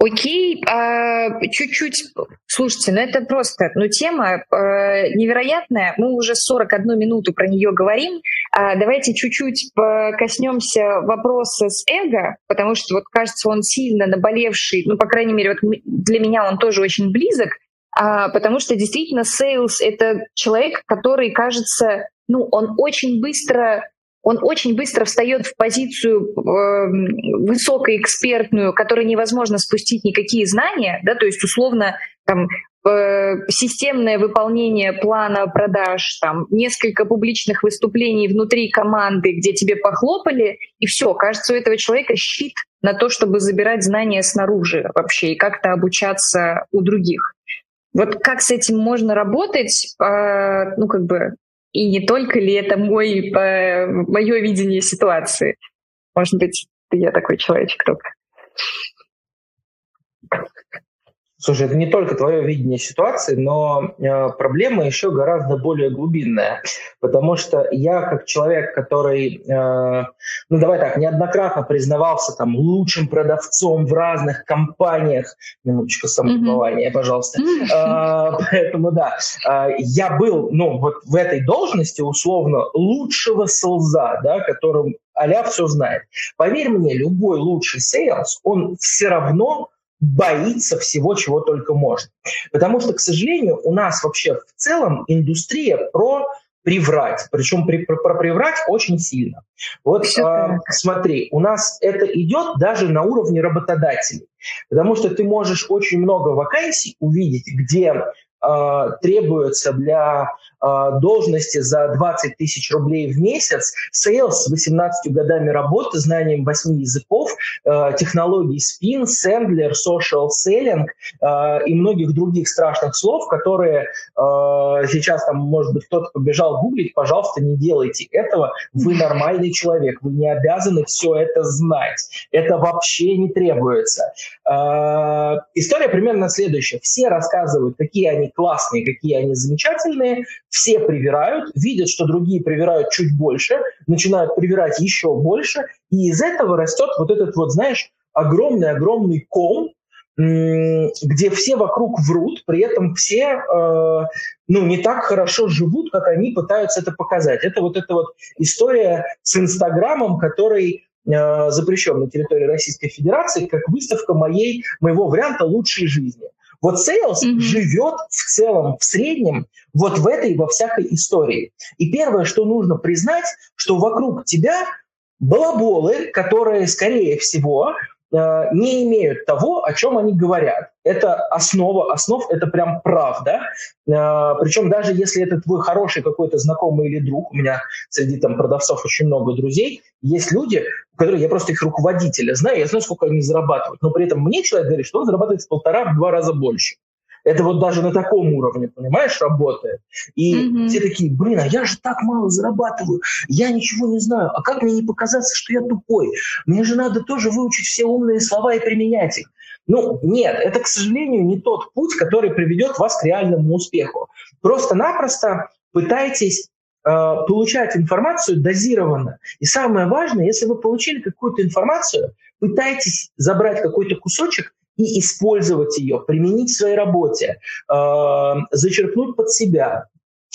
Окей, а, чуть-чуть, слушайте, ну это просто, ну тема а, невероятная, мы уже 41 минуту про нее говорим, а, давайте чуть-чуть коснемся вопроса с эго, потому что вот кажется он сильно наболевший, ну по крайней мере вот для меня он тоже очень близок, потому что действительно сейлс — это человек, который кажется, ну он очень быстро он очень быстро встает в позицию э, высокоэкспертную, которой невозможно спустить никакие знания, да, то есть условно там э, системное выполнение плана продаж, там несколько публичных выступлений внутри команды, где тебе похлопали, и все, кажется, у этого человека щит на то, чтобы забирать знания снаружи вообще и как-то обучаться у других. Вот как с этим можно работать, э, ну как бы и не только ли это мой, мое видение ситуации. Может быть, я такой человечек только. Слушай, это не только твое видение ситуации, но э, проблема еще гораздо более глубинная, потому что я как человек, который, э, ну давай так, неоднократно признавался там лучшим продавцом в разных компаниях, минуточку самолюбования, mm-hmm. пожалуйста, mm-hmm. э, поэтому да, э, я был, ну вот в этой должности условно лучшего sales а, да, которым а все знает. Поверь мне, любой лучший sales, он все равно боится всего, чего только можно. Потому что, к сожалению, у нас вообще в целом индустрия про приврать, причем при, про, про приврать очень сильно. Вот э, смотри, у нас это идет даже на уровне работодателей, потому что ты можешь очень много вакансий увидеть, где э, требуется для должности за 20 тысяч рублей в месяц, sales с 18 годами работы, знанием 8 языков, э, технологий SPIN, Sandler, social selling э, и многих других страшных слов, которые сейчас там, может быть, кто-то побежал гуглить, пожалуйста, не делайте этого. Вы нормальный человек, вы не обязаны все это знать. Это вообще не требуется. История примерно следующая. Все рассказывают, какие они классные, какие они замечательные, все привирают, видят, что другие привирают чуть больше, начинают привирать еще больше, и из этого растет вот этот вот, знаешь, огромный-огромный ком, где все вокруг врут, при этом все э, ну, не так хорошо живут, как они пытаются это показать. Это вот эта вот история с Инстаграмом, который э, запрещен на территории Российской Федерации, как выставка моей, моего варианта лучшей жизни. Вот sales mm-hmm. живет в целом, в среднем, вот в этой, во всякой истории. И первое, что нужно признать, что вокруг тебя балаболы, которые, скорее всего, не имеют того, о чем они говорят. Это основа основ, это прям правда. Э, Причем даже если это твой хороший какой-то знакомый или друг, у меня среди там продавцов очень много друзей, есть люди, которые я просто их руководителя знаю, я знаю, сколько они зарабатывают, но при этом мне человек говорит, что он зарабатывает в полтора-два раза больше. Это вот даже на таком уровне, понимаешь, работает. И mm-hmm. все такие, блин, а я же так мало зарабатываю, я ничего не знаю, а как мне не показаться, что я тупой? Мне же надо тоже выучить все умные слова и применять их. Ну, нет, это, к сожалению, не тот путь, который приведет вас к реальному успеху. Просто-напросто пытайтесь э, получать информацию дозированно. И самое важное, если вы получили какую-то информацию, пытайтесь забрать какой-то кусочек и использовать ее, применить в своей работе, э, зачерпнуть под себя,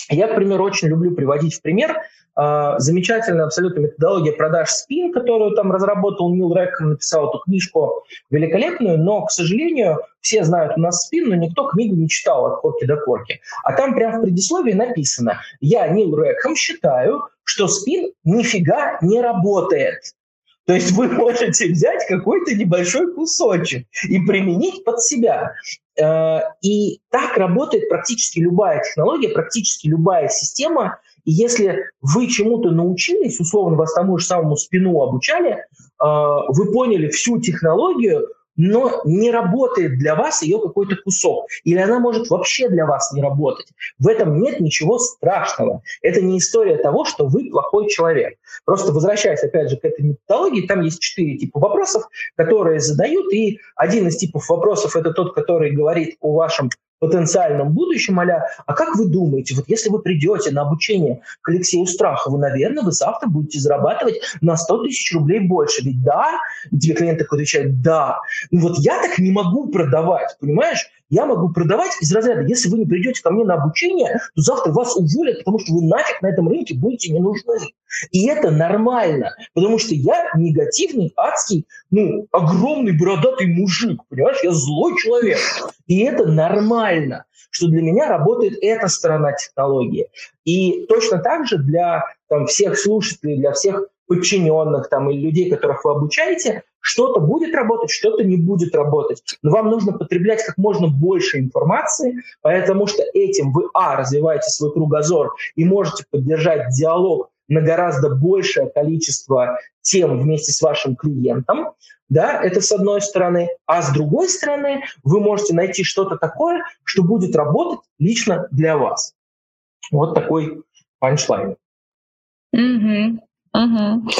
Я, к примеру, очень люблю приводить в пример э, замечательная абсолютно методология продаж спин, которую там разработал Нил Рэкхэм, написал эту книжку великолепную, но, к сожалению, все знают у нас спин, но никто книгу не читал от корки до корки. А там прямо в предисловии написано «Я, Нил Рэкхэм, считаю, что спин нифига не работает». То есть вы можете взять какой-то небольшой кусочек и применить под себя. Э, и так работает практически любая технология, практически любая система. И если вы чему-то научились, условно вас тому же самому спину обучали, э, вы поняли всю технологию, но не работает для вас ее какой-то кусок. Или она может вообще для вас не работать. В этом нет ничего страшного. Это не история того, что вы плохой человек. Просто возвращаясь опять же к этой методологии, там есть четыре типа вопросов, которые задают. И один из типов вопросов это тот, который говорит о вашем потенциальном будущем, а а как вы думаете, вот если вы придете на обучение к Алексею Страхову, наверное, вы завтра будете зарабатывать на 100 тысяч рублей больше. Ведь да? И тебе клиент такой отвечает, да. Ну вот я так не могу продавать, понимаешь? Я могу продавать из разряда, если вы не придете ко мне на обучение, то завтра вас уволят, потому что вы нафиг на этом рынке будете не нужны. И это нормально, потому что я негативный, адский, ну, огромный бородатый мужик, понимаешь? Я злой человек. И это нормально, что для меня работает эта сторона технологии. И точно так же для там, всех слушателей, для всех подчиненных там, или людей, которых вы обучаете, что-то будет работать, что-то не будет работать. Но вам нужно потреблять как можно больше информации, потому что этим вы, а, развиваете свой кругозор и можете поддержать диалог на гораздо большее количество тем вместе с вашим клиентом, да, это с одной стороны, а с другой стороны вы можете найти что-то такое, что будет работать лично для вас. Вот такой punchline. Mm-hmm. Угу.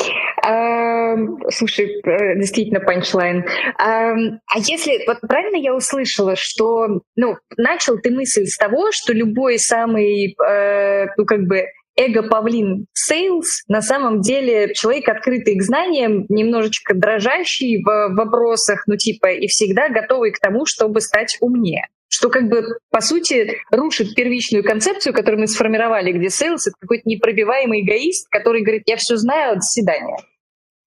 А, слушай, э, действительно punchline. А, а если, вот правильно я услышала, что, ну, начал ты мысль с того, что любой самый, э, ну, как бы, эго-павлин sales на самом деле человек, открытый к знаниям, немножечко дрожащий в вопросах, ну, типа, и всегда готовый к тому, чтобы стать умнее что как бы по сути рушит первичную концепцию, которую мы сформировали, где сейлс — это какой-то непробиваемый эгоист, который говорит, я все знаю, до свидания.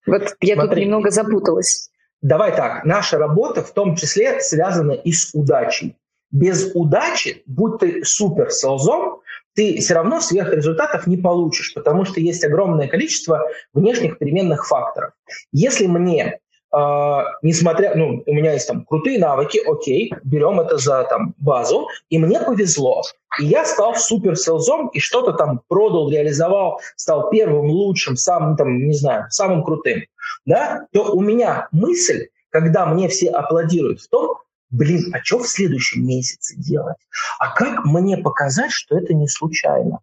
Вот я Смотри, тут немного запуталась. Давай так, наша работа в том числе связана и с удачей. Без удачи, будь ты супер sales ом, ты все равно сверхрезультатов не получишь, потому что есть огромное количество внешних переменных факторов. Если мне Uh, несмотря, ну, у меня есть там крутые навыки, окей, берем это за там базу, и мне повезло. И я стал супер селзом и что-то там продал, реализовал, стал первым, лучшим, самым там, не знаю, самым крутым, да, то у меня мысль, когда мне все аплодируют в том, блин, а что в следующем месяце делать? А как мне показать, что это не случайно?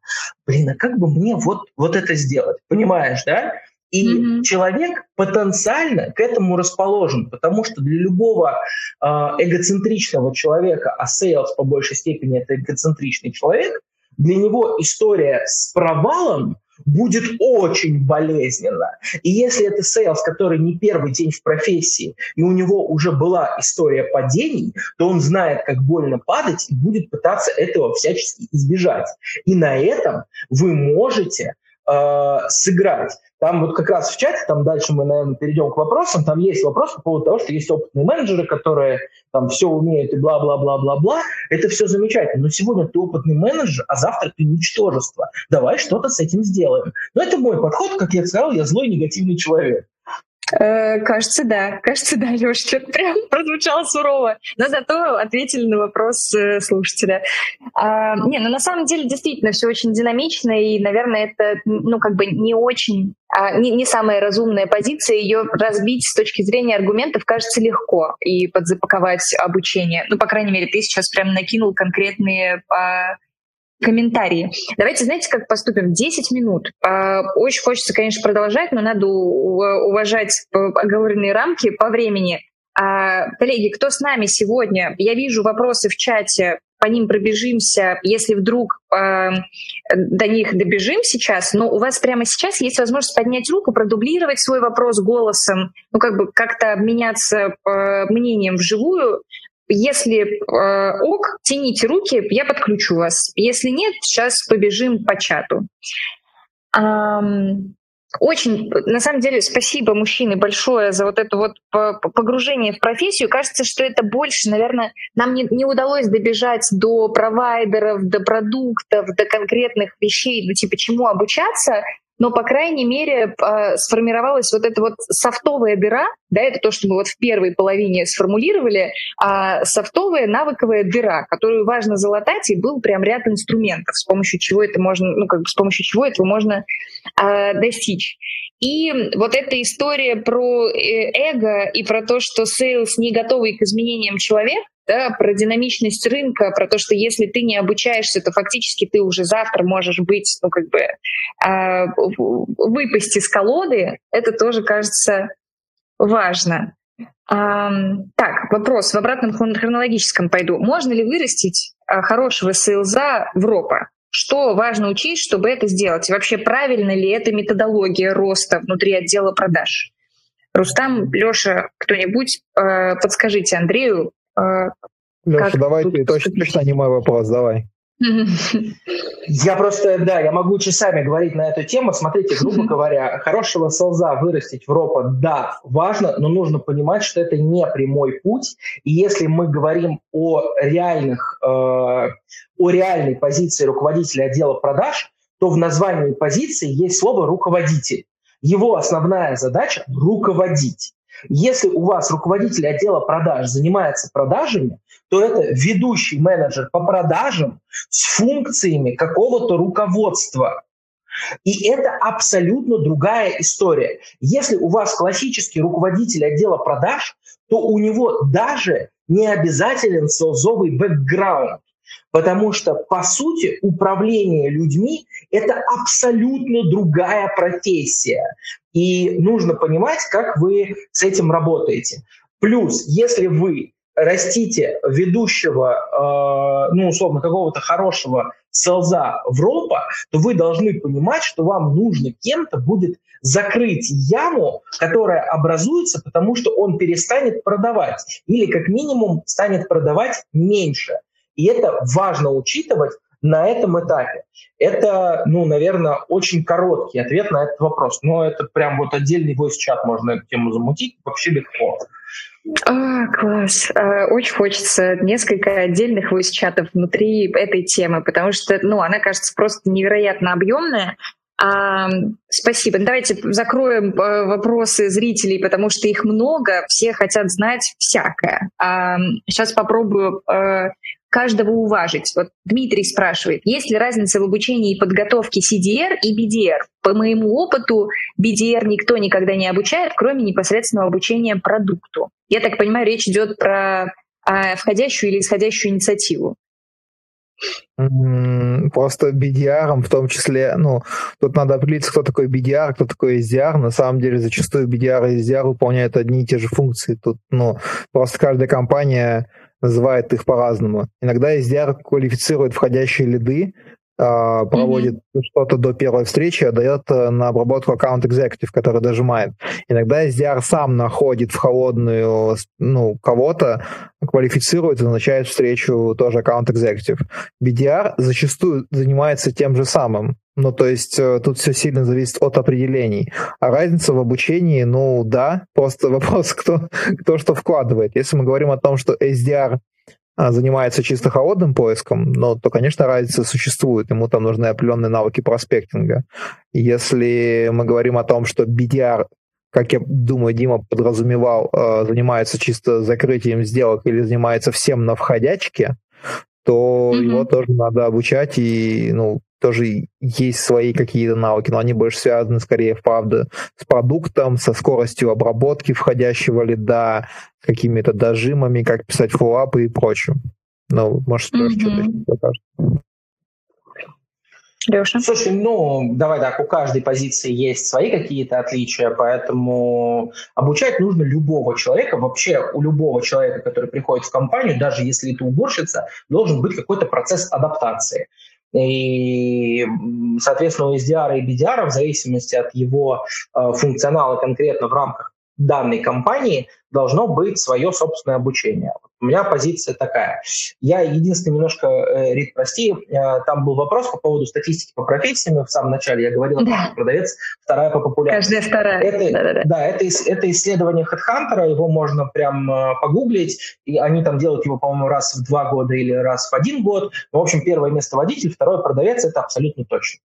Блин, а как бы мне вот, вот это сделать? Понимаешь, да? И mm-hmm. человек потенциально к этому расположен, потому что для любого э, эгоцентричного человека, а sales по большей степени это эгоцентричный человек, для него история с провалом будет очень болезненно. И если это sales, который не первый день в профессии, и у него уже была история падений, то он знает, как больно падать, и будет пытаться этого всячески избежать. И на этом вы можете э, сыграть. Там вот как раз в чате, там дальше мы, наверное, перейдем к вопросам, там есть вопрос по поводу того, что есть опытные менеджеры, которые там все умеют и бла-бла-бла-бла-бла. Это все замечательно. Но сегодня ты опытный менеджер, а завтра ты ничтожество. Давай что-то с этим сделаем. Но это мой подход, как я сказал, я злой негативный человек. Э, кажется, да. Кажется, да, Леш, что-то прям прозвучало сурово. Но зато ответили на вопрос э, слушателя. А, не, ну на самом деле действительно все очень динамично, и, наверное, это, ну, как бы не очень, а, не, не самая разумная позиция. Ее разбить с точки зрения аргументов кажется легко и подзапаковать обучение. Ну, по крайней мере, ты сейчас прям накинул конкретные а, комментарии. Давайте, знаете, как поступим? 10 минут. А, очень хочется, конечно, продолжать, но надо уважать э, оговоренные рамки по времени. А, коллеги, кто с нами сегодня? Я вижу вопросы в чате, по ним пробежимся, если вдруг э, до них добежим сейчас, но у вас прямо сейчас есть возможность поднять руку, продублировать свой вопрос голосом, ну как бы как-то обменяться э, мнением вживую, если э, ок, тяните руки, я подключу вас. Если нет, сейчас побежим по чату. Um, очень, на самом деле, спасибо мужчины большое за вот это вот погружение в профессию. Кажется, что это больше, наверное, нам не, не удалось добежать до провайдеров, до продуктов, до конкретных вещей, до типа чему обучаться, но, по крайней мере, а, сформировалась вот эта вот софтовая дыра, да, это то, что мы вот в первой половине сформулировали, а софтовая навыковая дыра, которую важно залатать, и был прям ряд инструментов, с помощью чего это можно, ну, как бы с помощью чего этого можно а, достичь. И вот эта история про э, эго и про то, что sales не готовый к изменениям человек, да, про динамичность рынка, про то, что если ты не обучаешься, то фактически ты уже завтра можешь быть, ну, как бы, э, выпасть из колоды, это тоже кажется важно. Эм, так, вопрос в обратном хронологическом пойду. Можно ли вырастить э, хорошего sales а в РОПа? Что важно учить, чтобы это сделать? И вообще, правильно ли эта методология роста внутри отдела продаж? Рустам, Леша, кто-нибудь, uh, подскажите Андрею, а, Леша, давай точно, точно не мой вопрос, давай. Я просто, да, я могу часами говорить на эту тему. Смотрите, грубо говоря, хорошего солза вырастить в ропот, да, важно, но нужно понимать, что это не прямой путь. И если мы говорим о реальных, э, о реальной позиции руководителя отдела продаж, то в названии позиции есть слово «руководитель». Его основная задача – руководить. Если у вас руководитель отдела продаж занимается продажами, то это ведущий менеджер по продажам с функциями какого-то руководства. И это абсолютно другая история. Если у вас классический руководитель отдела продаж, то у него даже не обязателен селзовый бэкграунд. Потому что, по сути, управление людьми – это абсолютно другая профессия. И нужно понимать, как вы с этим работаете. Плюс, если вы растите ведущего, э, ну, условно, какого-то хорошего селза в ропа, то вы должны понимать, что вам нужно кем-то будет закрыть яму, которая образуется, потому что он перестанет продавать или как минимум станет продавать меньше. И это важно учитывать на этом этапе. Это, ну, наверное, очень короткий ответ на этот вопрос. Но это прям вот отдельный voice-чат можно эту тему замутить вообще легко. А, класс. А, очень хочется несколько отдельных voice-чатов внутри этой темы, потому что, ну, она кажется просто невероятно объемная. А, спасибо. Давайте закроем э, вопросы зрителей, потому что их много, все хотят знать всякое. А, сейчас попробую э, каждого уважить. Вот Дмитрий спрашивает, есть ли разница в обучении и подготовке CDR и BDR? По моему опыту, BDR никто никогда не обучает, кроме непосредственного обучения продукту. Я так понимаю, речь идет про а, входящую или исходящую инициативу. Просто BDR в том числе, ну, тут надо определиться, кто такой BDR, кто такой SDR. На самом деле, зачастую BDR и SDR выполняют одни и те же функции. Тут, ну, просто каждая компания называет их по-разному. Иногда SDR квалифицирует входящие лиды, проводит mm-hmm. что-то до первой встречи, а дает э, на обработку аккаунт экзекутив, который дожимает. Иногда SDR сам находит в холодную ну, кого-то, квалифицирует и назначает встречу тоже аккаунт экзекутив. BDR зачастую занимается тем же самым. Ну, то есть э, тут все сильно зависит от определений. А разница в обучении, ну да, просто вопрос, кто, кто что вкладывает. Если мы говорим о том, что SDR занимается чисто холодным поиском, но то, конечно, разница существует. Ему там нужны определенные навыки проспектинга. Если мы говорим о том, что BDR, как я думаю, Дима подразумевал, а, занимается чисто закрытием сделок или занимается всем на входячке, то mm-hmm. его тоже надо обучать и ну, тоже есть свои какие-то навыки, но они больше связаны скорее, правда, с продуктом, со скоростью обработки входящего лида, какими-то дожимами, как писать фоллапы и прочим. Ну, может, тоже mm-hmm. что-то покажет. Леша? Слушай, ну, давай так, у каждой позиции есть свои какие-то отличия, поэтому обучать нужно любого человека. Вообще у любого человека, который приходит в компанию, даже если это уборщица, должен быть какой-то процесс адаптации. И, соответственно, у SDR и BDR в зависимости от его э, функционала конкретно в рамках данной компании должно быть свое собственное обучение. У меня позиция такая. Я единственное немножко, э, Рит, прости, э, там был вопрос по поводу статистики по профессиям. В самом начале я говорил, да. что продавец вторая по популярности. Каждая вторая. Это, да, да, да. да это, это исследование HeadHunter, его можно прям э, погуглить, и они там делают его, по-моему, раз в два года или раз в один год. В общем, первое место водитель, второй продавец, это абсолютно точно.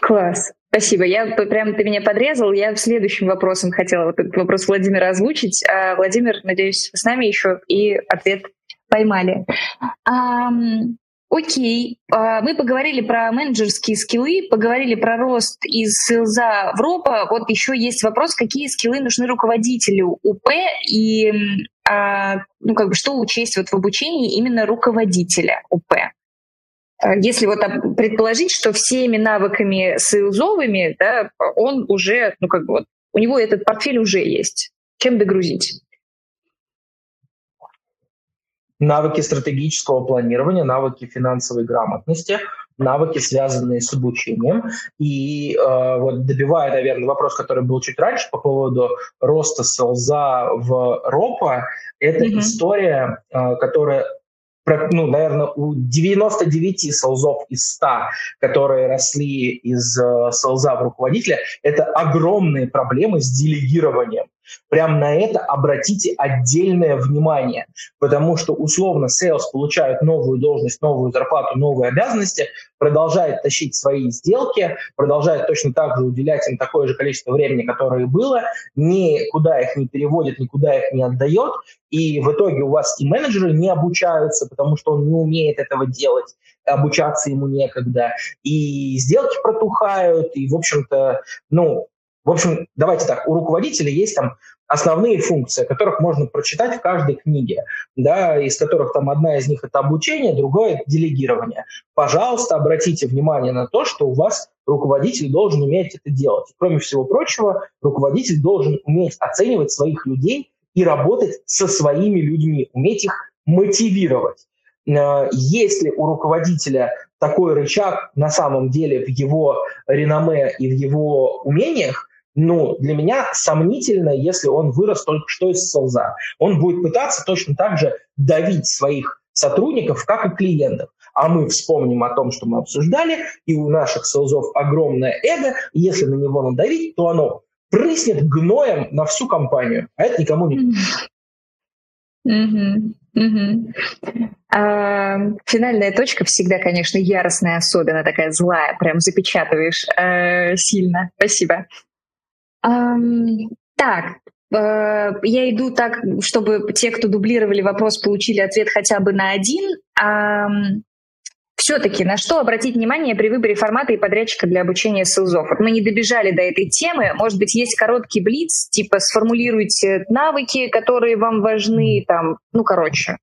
Класс. Спасибо. Я прям ты меня подрезал. Я следующим вопросом хотела вот этот вопрос Владимира озвучить. А, Владимир, надеюсь, с нами еще и ответ поймали. Um, окей, uh, мы поговорили про менеджерские скиллы, поговорили про рост из селза в ропа. Вот еще есть вопрос, какие скиллы нужны руководителю УП и uh, ну, как бы, что учесть вот в обучении именно руководителя УП. Э, если вот предположить, что всеми навыками сейлзовыми, да, он уже, ну как бы вот, у него этот портфель уже есть. Чем догрузить? Навыки стратегического планирования, навыки финансовой грамотности, навыки, связанные с обучением. И э, вот добивая, наверное, вопрос, который был чуть раньше по поводу роста селза в РОПа, это mm-hmm. история, э, которая ну, наверное, у 99 солзов из 100, которые росли из э, солза в руководителя, это огромные проблемы с делегированием. Прям на это обратите отдельное внимание, потому что условно sales получают новую должность, новую зарплату, новые обязанности, продолжает тащить свои сделки, продолжает точно так же уделять им такое же количество времени, которое было, никуда их не переводит, никуда их не отдает, и в итоге у вас и менеджеры не обучаются, потому что он не умеет этого делать, обучаться ему некогда, и сделки протухают, и, в общем-то, ну, в общем, давайте так, у руководителя есть там основные функции, которых можно прочитать в каждой книге, да, из которых там одна из них это обучение, другое это делегирование. Пожалуйста, обратите внимание на то, что у вас руководитель должен уметь это делать. Кроме всего прочего, руководитель должен уметь оценивать своих людей и работать со своими людьми, уметь их мотивировать. Э, если у руководителя такой рычаг на самом деле в его реноме и в его умениях, ну, для меня сомнительно, если он вырос только что из солза. Он будет пытаться точно так же давить своих сотрудников, как и клиентов. А мы вспомним о том, что мы обсуждали, и у наших селзов огромное эго, если на него надавить, то оно прыснет гноем на всю компанию, а это никому не нужно. Угу. А, финальная точка всегда, конечно, яростная, особенно такая злая, прям запечатываешь а, сильно. Спасибо. А, так, а, я иду так, чтобы те, кто дублировали вопрос, получили ответ хотя бы на один. А, все-таки на что обратить внимание при выборе формата и подрядчика для обучения селзов? Вот мы не добежали до этой темы. Может быть, есть короткий блиц, типа сформулируйте навыки, которые вам важны, там, ну, короче.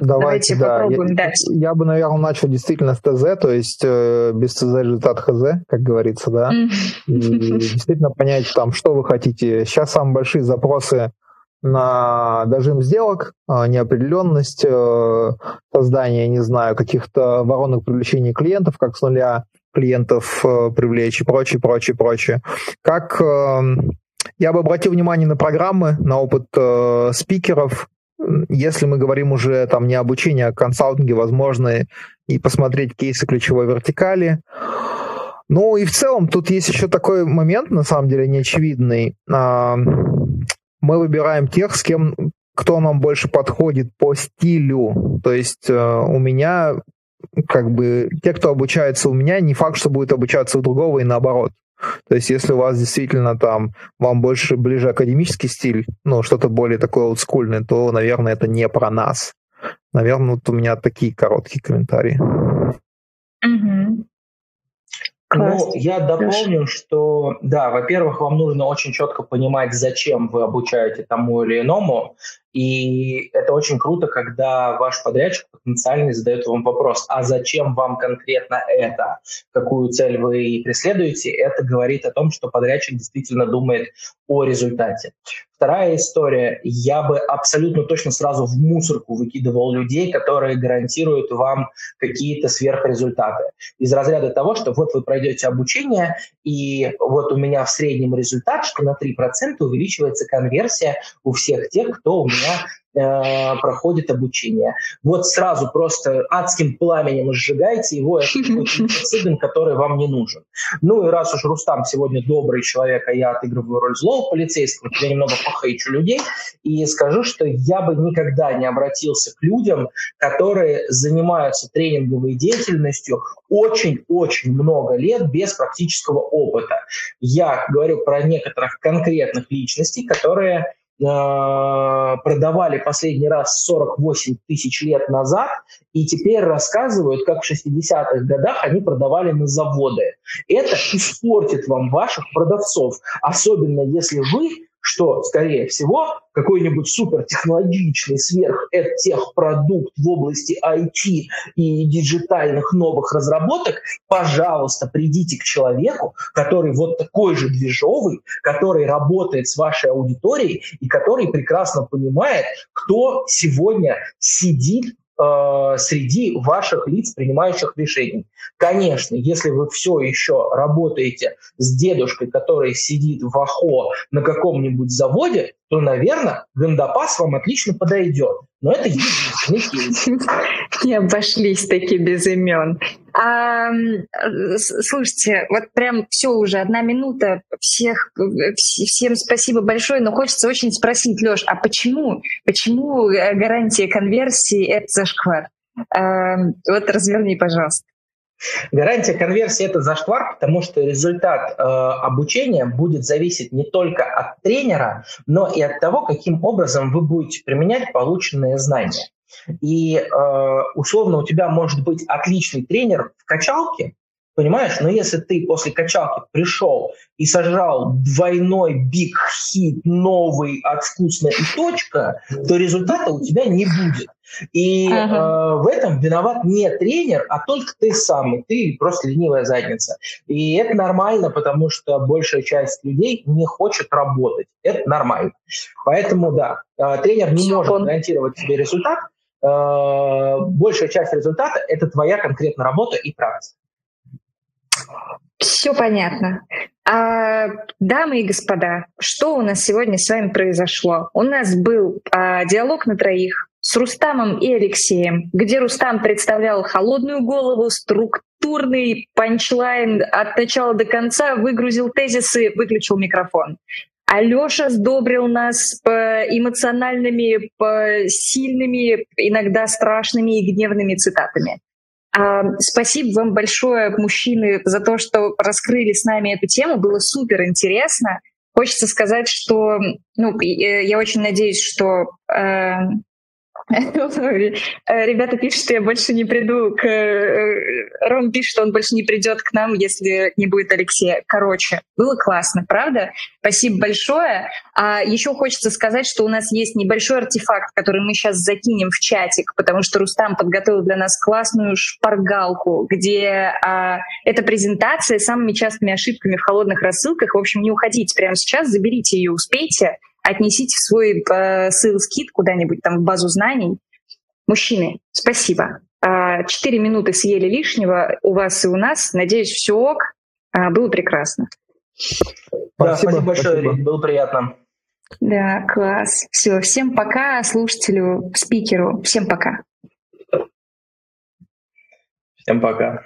Давайте, Давайте да. попробуем я, дать. Я бы, наверное, начал действительно с ТЗ, то есть э, без ТЗ результат ХЗ, как говорится, да. И действительно понять там, что вы хотите. Сейчас самые большие запросы на дожим сделок, а, неопределенность, э, создание, не знаю, каких-то воронок привлечения клиентов, как с нуля клиентов э, привлечь и прочее, прочее, прочее. Как эм, я бы обратил внимание на программы, на опыт э, спикеров. Если мы говорим уже там не обучение, а консалтинге, возможно, и посмотреть кейсы ключевой вертикали. Ну и в целом тут есть еще такой момент, на самом деле, неочевидный мы выбираем тех, с кем кто нам больше подходит по стилю. То есть э, у меня как бы те, кто обучается у меня, не факт, что будет обучаться у другого и наоборот. То есть если у вас действительно там вам больше ближе академический стиль, ну что-то более такое олдскульное, то, наверное, это не про нас. Наверное, вот у меня такие короткие комментарии. Угу. Ну, я дополню, что, да, во-первых, вам нужно очень четко понимать, зачем вы обучаете тому или иному, И это очень круто, когда ваш подрядчик потенциальный задает вам вопрос, а зачем вам конкретно это? Какую цель вы преследуете? Это говорит о том, что подрядчик действительно думает о результате. Вторая история. Я бы абсолютно точно сразу в мусорку выкидывал людей, которые гарантируют вам какие-то сверхрезультаты. Из разряда того, что вот вы пройдете обучение, и вот у меня в среднем результат, что на 3% увеличивается конверсия у всех тех, кто у меня Э, проходит обучение. Вот сразу просто адским пламенем сжигайте его, это который вам не нужен. Ну и раз уж Рустам сегодня добрый человек, а я отыгрываю роль злого полицейского, я немного похейчу людей и скажу, что я бы никогда не обратился к людям, которые занимаются тренинговой деятельностью очень-очень много лет без практического опыта. Я говорю про некоторых конкретных личностей, которые продавали последний раз 48 тысяч лет назад, и теперь рассказывают, как в 60-х годах они продавали на заводы. Это испортит вам ваших продавцов, особенно если вы что, скорее всего, какой-нибудь супертехнологичный сверхтехпродукт в области IT и диджитальных новых разработок, пожалуйста, придите к человеку, который вот такой же движовый, который работает с вашей аудиторией и который прекрасно понимает, кто сегодня сидит Э, среди ваших лиц, принимающих решений. Конечно, если вы все еще работаете с дедушкой, который сидит в АХО на каком-нибудь заводе, то, наверное, гандапас вам отлично подойдет. Но это единственный кейс. Не обошлись таки без имен. А, слушайте, вот прям все уже, одна минута. Всех, всем спасибо большое, но хочется очень спросить, Леш, а почему, почему э, гарантия конверсии — это зашквар? А, вот разверни, пожалуйста. Гарантия конверсии – это зашквар, потому что результат э, обучения будет зависеть не только от тренера, но и от того, каким образом вы будете применять полученные знания. И э, условно у тебя может быть отличный тренер в качалке, Понимаешь? Но если ты после качалки пришел и сожрал двойной биг хит новый от вкусно и точка, то результата у тебя не будет. И ага. э, в этом виноват не тренер, а только ты сам, и ты просто ленивая задница. И это нормально, потому что большая часть людей не хочет работать. Это нормально. Поэтому да, э, тренер не Все, может он... гарантировать тебе результат. Э, большая часть результата – это твоя конкретная работа и практика. Все понятно. А, дамы и господа, что у нас сегодня с вами произошло? У нас был а, диалог на троих с Рустамом и Алексеем, где Рустам представлял холодную голову, структурный панчлайн от начала до конца, выгрузил тезисы, выключил микрофон. Алёша сдобрил нас по эмоциональными, по сильными, иногда страшными и гневными цитатами. Спасибо вам большое, мужчины, за то, что раскрыли с нами эту тему. Было супер интересно. Хочется сказать, что ну, я очень надеюсь, что э, Э, ребята пишут, что я больше не приду к... Э, Ром пишет, что он больше не придет к нам, если не будет Алексея. Короче, было классно, правда? Спасибо большое. А еще хочется сказать, что у нас есть небольшой артефакт, который мы сейчас закинем в чатик, потому что Рустам подготовил для нас классную шпаргалку, где а, эта презентация с самыми частыми ошибками в холодных рассылках. В общем, не уходите прямо сейчас, заберите ее, успейте отнесите свой э, ссыл-скид куда-нибудь там в базу знаний. Мужчины, спасибо. Э, четыре минуты съели лишнего у вас и у нас. Надеюсь, все ок. Э, было прекрасно. Спасибо, да, спасибо большое, спасибо. было приятно. Да, класс. Все, всем пока, слушателю, спикеру. Всем пока. Всем пока.